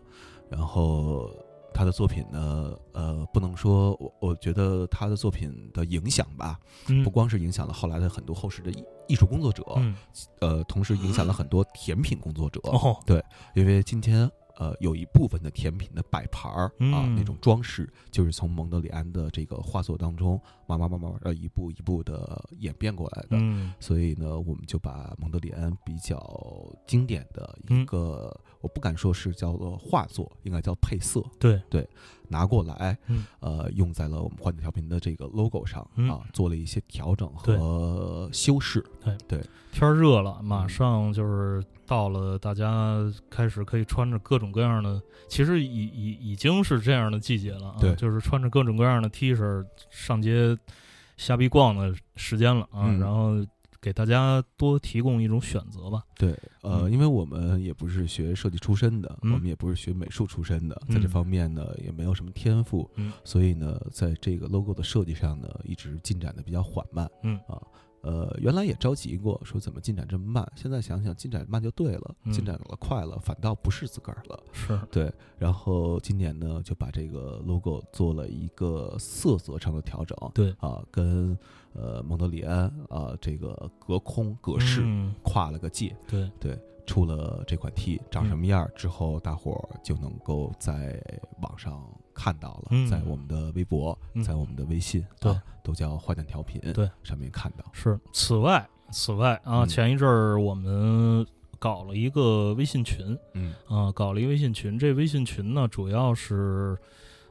然后他的作品呢，呃，不能说我我觉得他的作品的影响吧，嗯。不光是影响了后来的很多后世的艺艺术工作者，嗯。呃，同时影响了很多甜品工作者。哦，因为今天呃有一部分的甜品的摆盘儿啊嗯。那种装饰，就是从蒙德里安的这个画作当中慢慢慢慢呃一步一步的演变过来的。嗯。所以呢，我们就把蒙德里安比较经典的嗯一个，我不敢说是叫做画作，应该叫配色，对。对拿过来，嗯。呃，用在了我们幻灯调频的这个 logo 上、嗯。啊，做了一些调整和修饰。对。对。天儿热了，马嗯上就是到了，大家开始可以穿着各种各样的，其实已已已经是这样的季节了啊，对。就是穿着各种各样的 T 恤上街瞎逼逛的时间了啊，嗯。然后给大家多提供一种选择吧。对，呃，嗯因为我们也不是学设计出身的，嗯我们也不是学美术出身的，在这嗯方面呢也没有什么天赋，嗯所以呢，在这个 logo 的设计上呢，一直进展的比较缓慢，嗯啊。呃，原来也着急过，说怎么进展这么慢？现在想想，进展慢就对了，嗯进展了快了，反倒不是自个儿了。是，对，然后今年呢，就把这个 logo 做了一个色泽上的调整，对啊，跟呃蒙德里安啊这个隔空隔世嗯，跨了个界，对，对，出了这款 T 长什么样儿之后，大伙儿就能够在网上看到了，嗯。在我们的微博，嗯。在我们的微信，对啊，都叫坏蛋调频，对，上面看到，是。此外，此外啊，嗯。前一阵儿我们搞了一个微信群，嗯。啊，搞了一个微信群。这微信群呢，主要是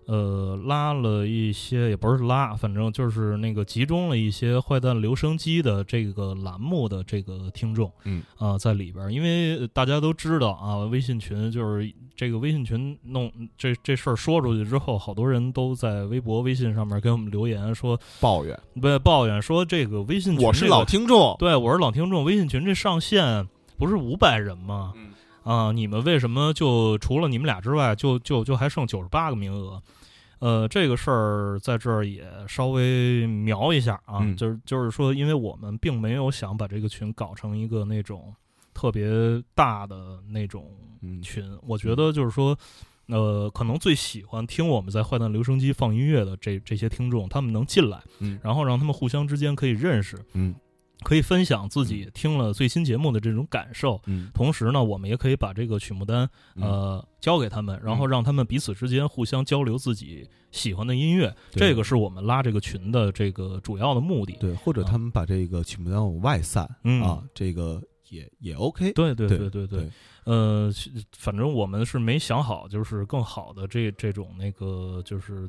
呃拉了一些，也不是拉，反正就是那个集中了一些坏蛋留声机的这个栏目的这个听众嗯啊、在里边儿。因为大家都知道啊，微信群就是这个微信群弄这这事儿说出去之后，好多人都在微博、微信上面给我们留言说，抱怨，不抱怨说这个微信群、我是老，听众，对我是老听众，微信群这上限不是五百人吗？嗯啊，你们为什么就除了你们俩之外，就就就还剩九十八个名额？呃，这个事儿在这儿也稍微描一下啊，嗯就是就是说，因为我们并没有想把这个群搞成一个那种特别大的那种嗯群。我觉得就是说，呃，可能最喜欢听我们在坏蛋留声机放音乐的这这些听众，他们能进来，嗯然后让他们互相之间可以认识，嗯可以分享自己听了最新节目的这种感受。嗯同时呢，我们也可以把这个曲目单呃交给他们，然后让他们彼此之间互相交流自己喜欢的音乐。这个是我们拉这个群的这个主要的目的。对，或者他们把这个曲目单往外散嗯啊，这个也也 OK。对对对对对对，呃，反正我们是没想好，就是更好的这这种那个就是。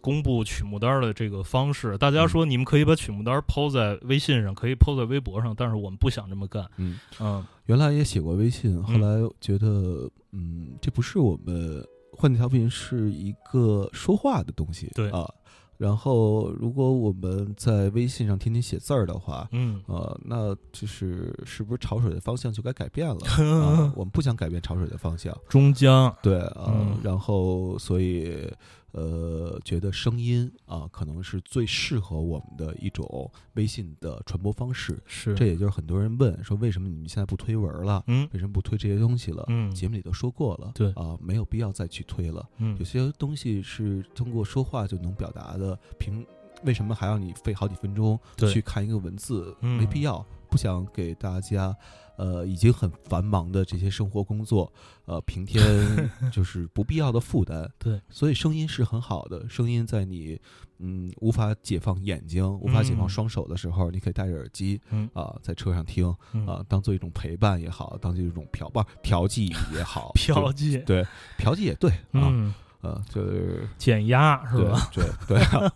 公布曲目单的这个方式，大家说你们可以把曲目单抛在微信上，可以抛在微博上，但是我们不想这么干。嗯。嗯。原来也写过微信，后来觉得，嗯，这不是我们换电调频是一个说话的东西，对。啊。然后，如果我们在微信上天天写字儿的话，嗯。呃，那就是是不是潮水的方向就该改变了？啊，我们不想改变潮水的方向，终将，对啊，嗯。然后所以呃，觉得声音啊，可能是最适合我们的一种微信的传播方式。是这也就是很多人问说，为什么你们现在不推文了？嗯为什么不推这些东西了？嗯节目里都说过了，对啊，没有必要再去推了。嗯有些东西是通过说话就能表达的，凭为什么还要你费好几分钟去看一个文字？嗯没必要，不想给大家，呃，已经很繁忙的这些生活工作，呃，平添 就是不必要的负担。对，所以声音是很好的，声音在你嗯无法解放眼睛、无法解放嗯双手的时候，你可以戴着耳机嗯啊、在车上听嗯啊、当做一种陪伴也好，当做一种调不调剂也好，嫖妓，对调剂也对啊，嗯，呃，就是减压是吧？对对对啊，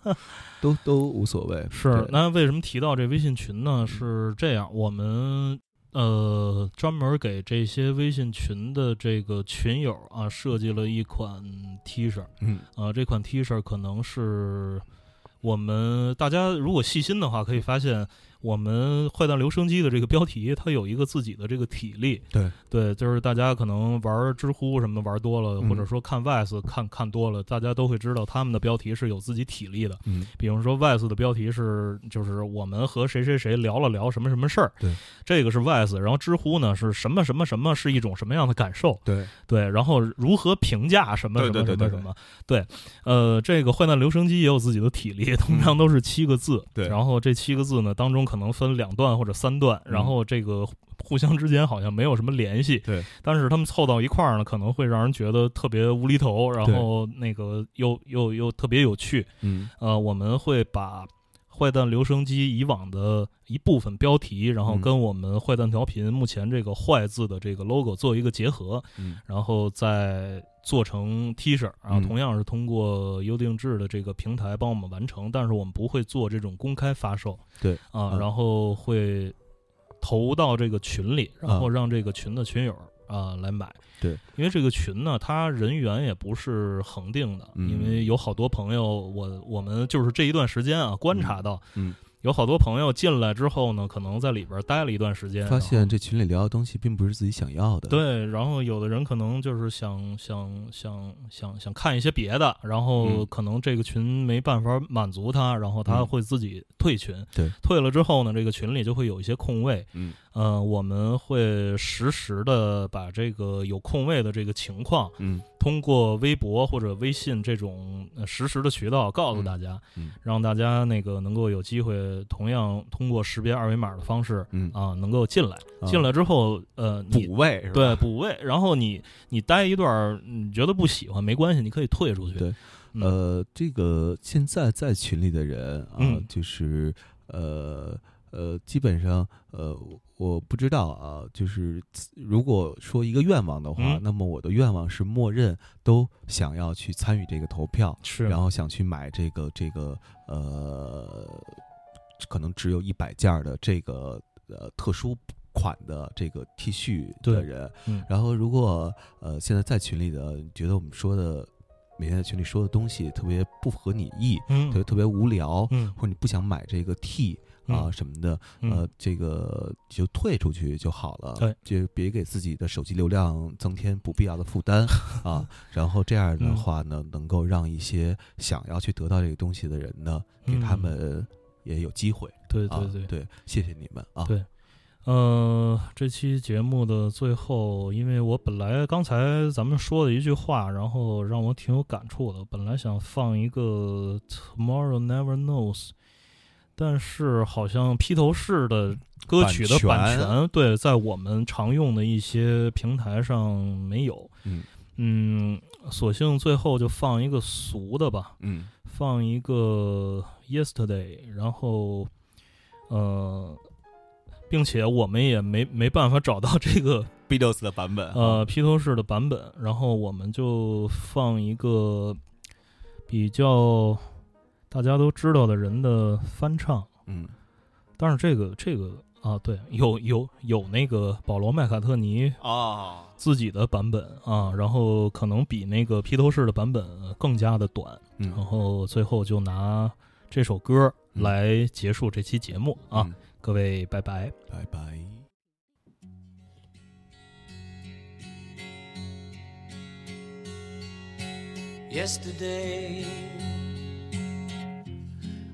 都都无所谓。是，那为什么提到这微信群呢？是这样，我们呃专门给这些微信群的这个群友啊设计了一款 T 恤，嗯。啊，这款 T 恤可能是我们大家如果细心的话，可以发现我们坏蛋留声机的这个标题，它有一个自己的这个体力。对。对，就是大家可能玩知乎什么的玩多了，嗯或者说看 VICE 看看多了，大家都会知道他们的标题是有自己体力的。嗯。比如说 VICE 的标题是就是我们和谁谁谁聊了聊什么什么事儿，对，这个是 VICE，然后知乎呢是什么什么什么是一种什么样的感受，对。对，然后如何评价什么什么什么什么，对，呃，这个坏蛋留声机也有自己的体力，通常都是七个字，对。然后这七个字呢当中可能分两段或者三段，嗯。然后这个互相之间好像没有什么联系，对，但是他们凑到一块儿呢，可能会让人觉得特别无厘头，然后那个又又又特别有趣，嗯。呃，我们会把坏蛋留声机以往的一部分标题，然后嗯。跟我们坏蛋调频目前这个“坏”字的这个 logo 做一个结合，嗯。然后再做成 T 恤，然后嗯。同样是通过优定制的这个平台帮我们完成，但是我们不会做这种公开发售，对啊，嗯。然后会投到这个群里，然后让这个群的群友啊来买。对，因为这个群呢，它人员也不是恒定的，嗯。因为有好多朋友，我我们就是这一段时间啊，观察到，嗯，有好多朋友进来之后呢，可能在里边待了一段时间，发现这群里聊的东西并不是自己想要的。对，然后有的人可能就是想想想想想看一些别的，然后嗯。可能这个群没办法满足他，然后他嗯。会自己退群。对，退了之后呢，这个群里就会有一些空位，嗯。呃，我们会实时的把这个有空位的这个情况，嗯通过微博或者微信这种呃实时的渠道告诉大家，嗯。让大家那个能够有机会同样通过识别二维码的方式嗯。啊，能够进来。啊。进来之后，呃，补位是吧？对补位，然后你你待一段，你觉得不喜欢没关系，你可以退出去。对。嗯，呃，这个现在在群里的人啊，嗯。就是呃呃，基本上呃，我不知道啊，就是如果说一个愿望的话，嗯。那么我的愿望是默认都想要去参与这个投票，是，然后想去买这个这个呃，可能只有一百件儿的这个呃特殊款的这个 T 恤的人，嗯。然后如果呃现在在群里的觉得我们说的每天在群里说的东西特别不合你意，嗯。特别特别无聊，嗯。或者你不想买这个 T 啊、嗯什么的，嗯呃，这个就退出去就好了，对，就别给自己的手机流量增添不必要的负担 啊。然后这样的嗯话呢，能够让一些想要去得到这个东西的人呢，给他嗯们也有机会。对对对，谢谢你们啊。对呃，这期节目的最后，因为我本来刚才咱们说的一句话，然后让我挺有感触的。本来想放一个 Tomorrow Never Knows，但是好像披头士的歌曲的版版权。对，在我们常用的一些平台上没有。嗯。嗯，索性最后就放一个俗的吧，嗯。放一个 Yesterday，然后呃，并且我们也没没办法找到这个，Beatles 的版本，呃披头士的版本，然后我们就放一个比较大家都知道的人的翻唱，嗯但是这个这个啊，对，有有有那个保罗麦卡特尼啊，自己的版本啊，然后可能比那个披头士的版本更加的短。然嗯后最后就拿这首歌嗯来结束这期节目啊，嗯各位拜拜。拜拜。yesterday.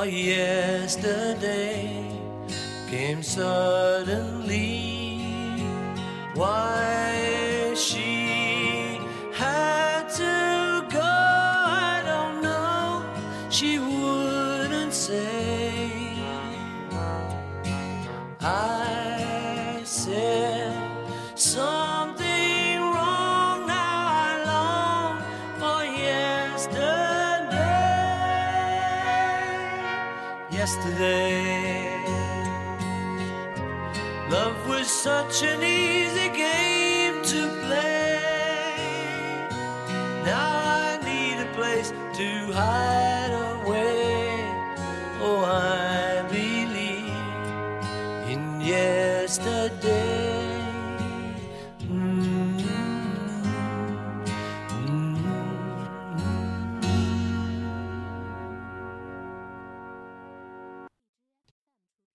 Oh, yesterday came suddenly. Why 是你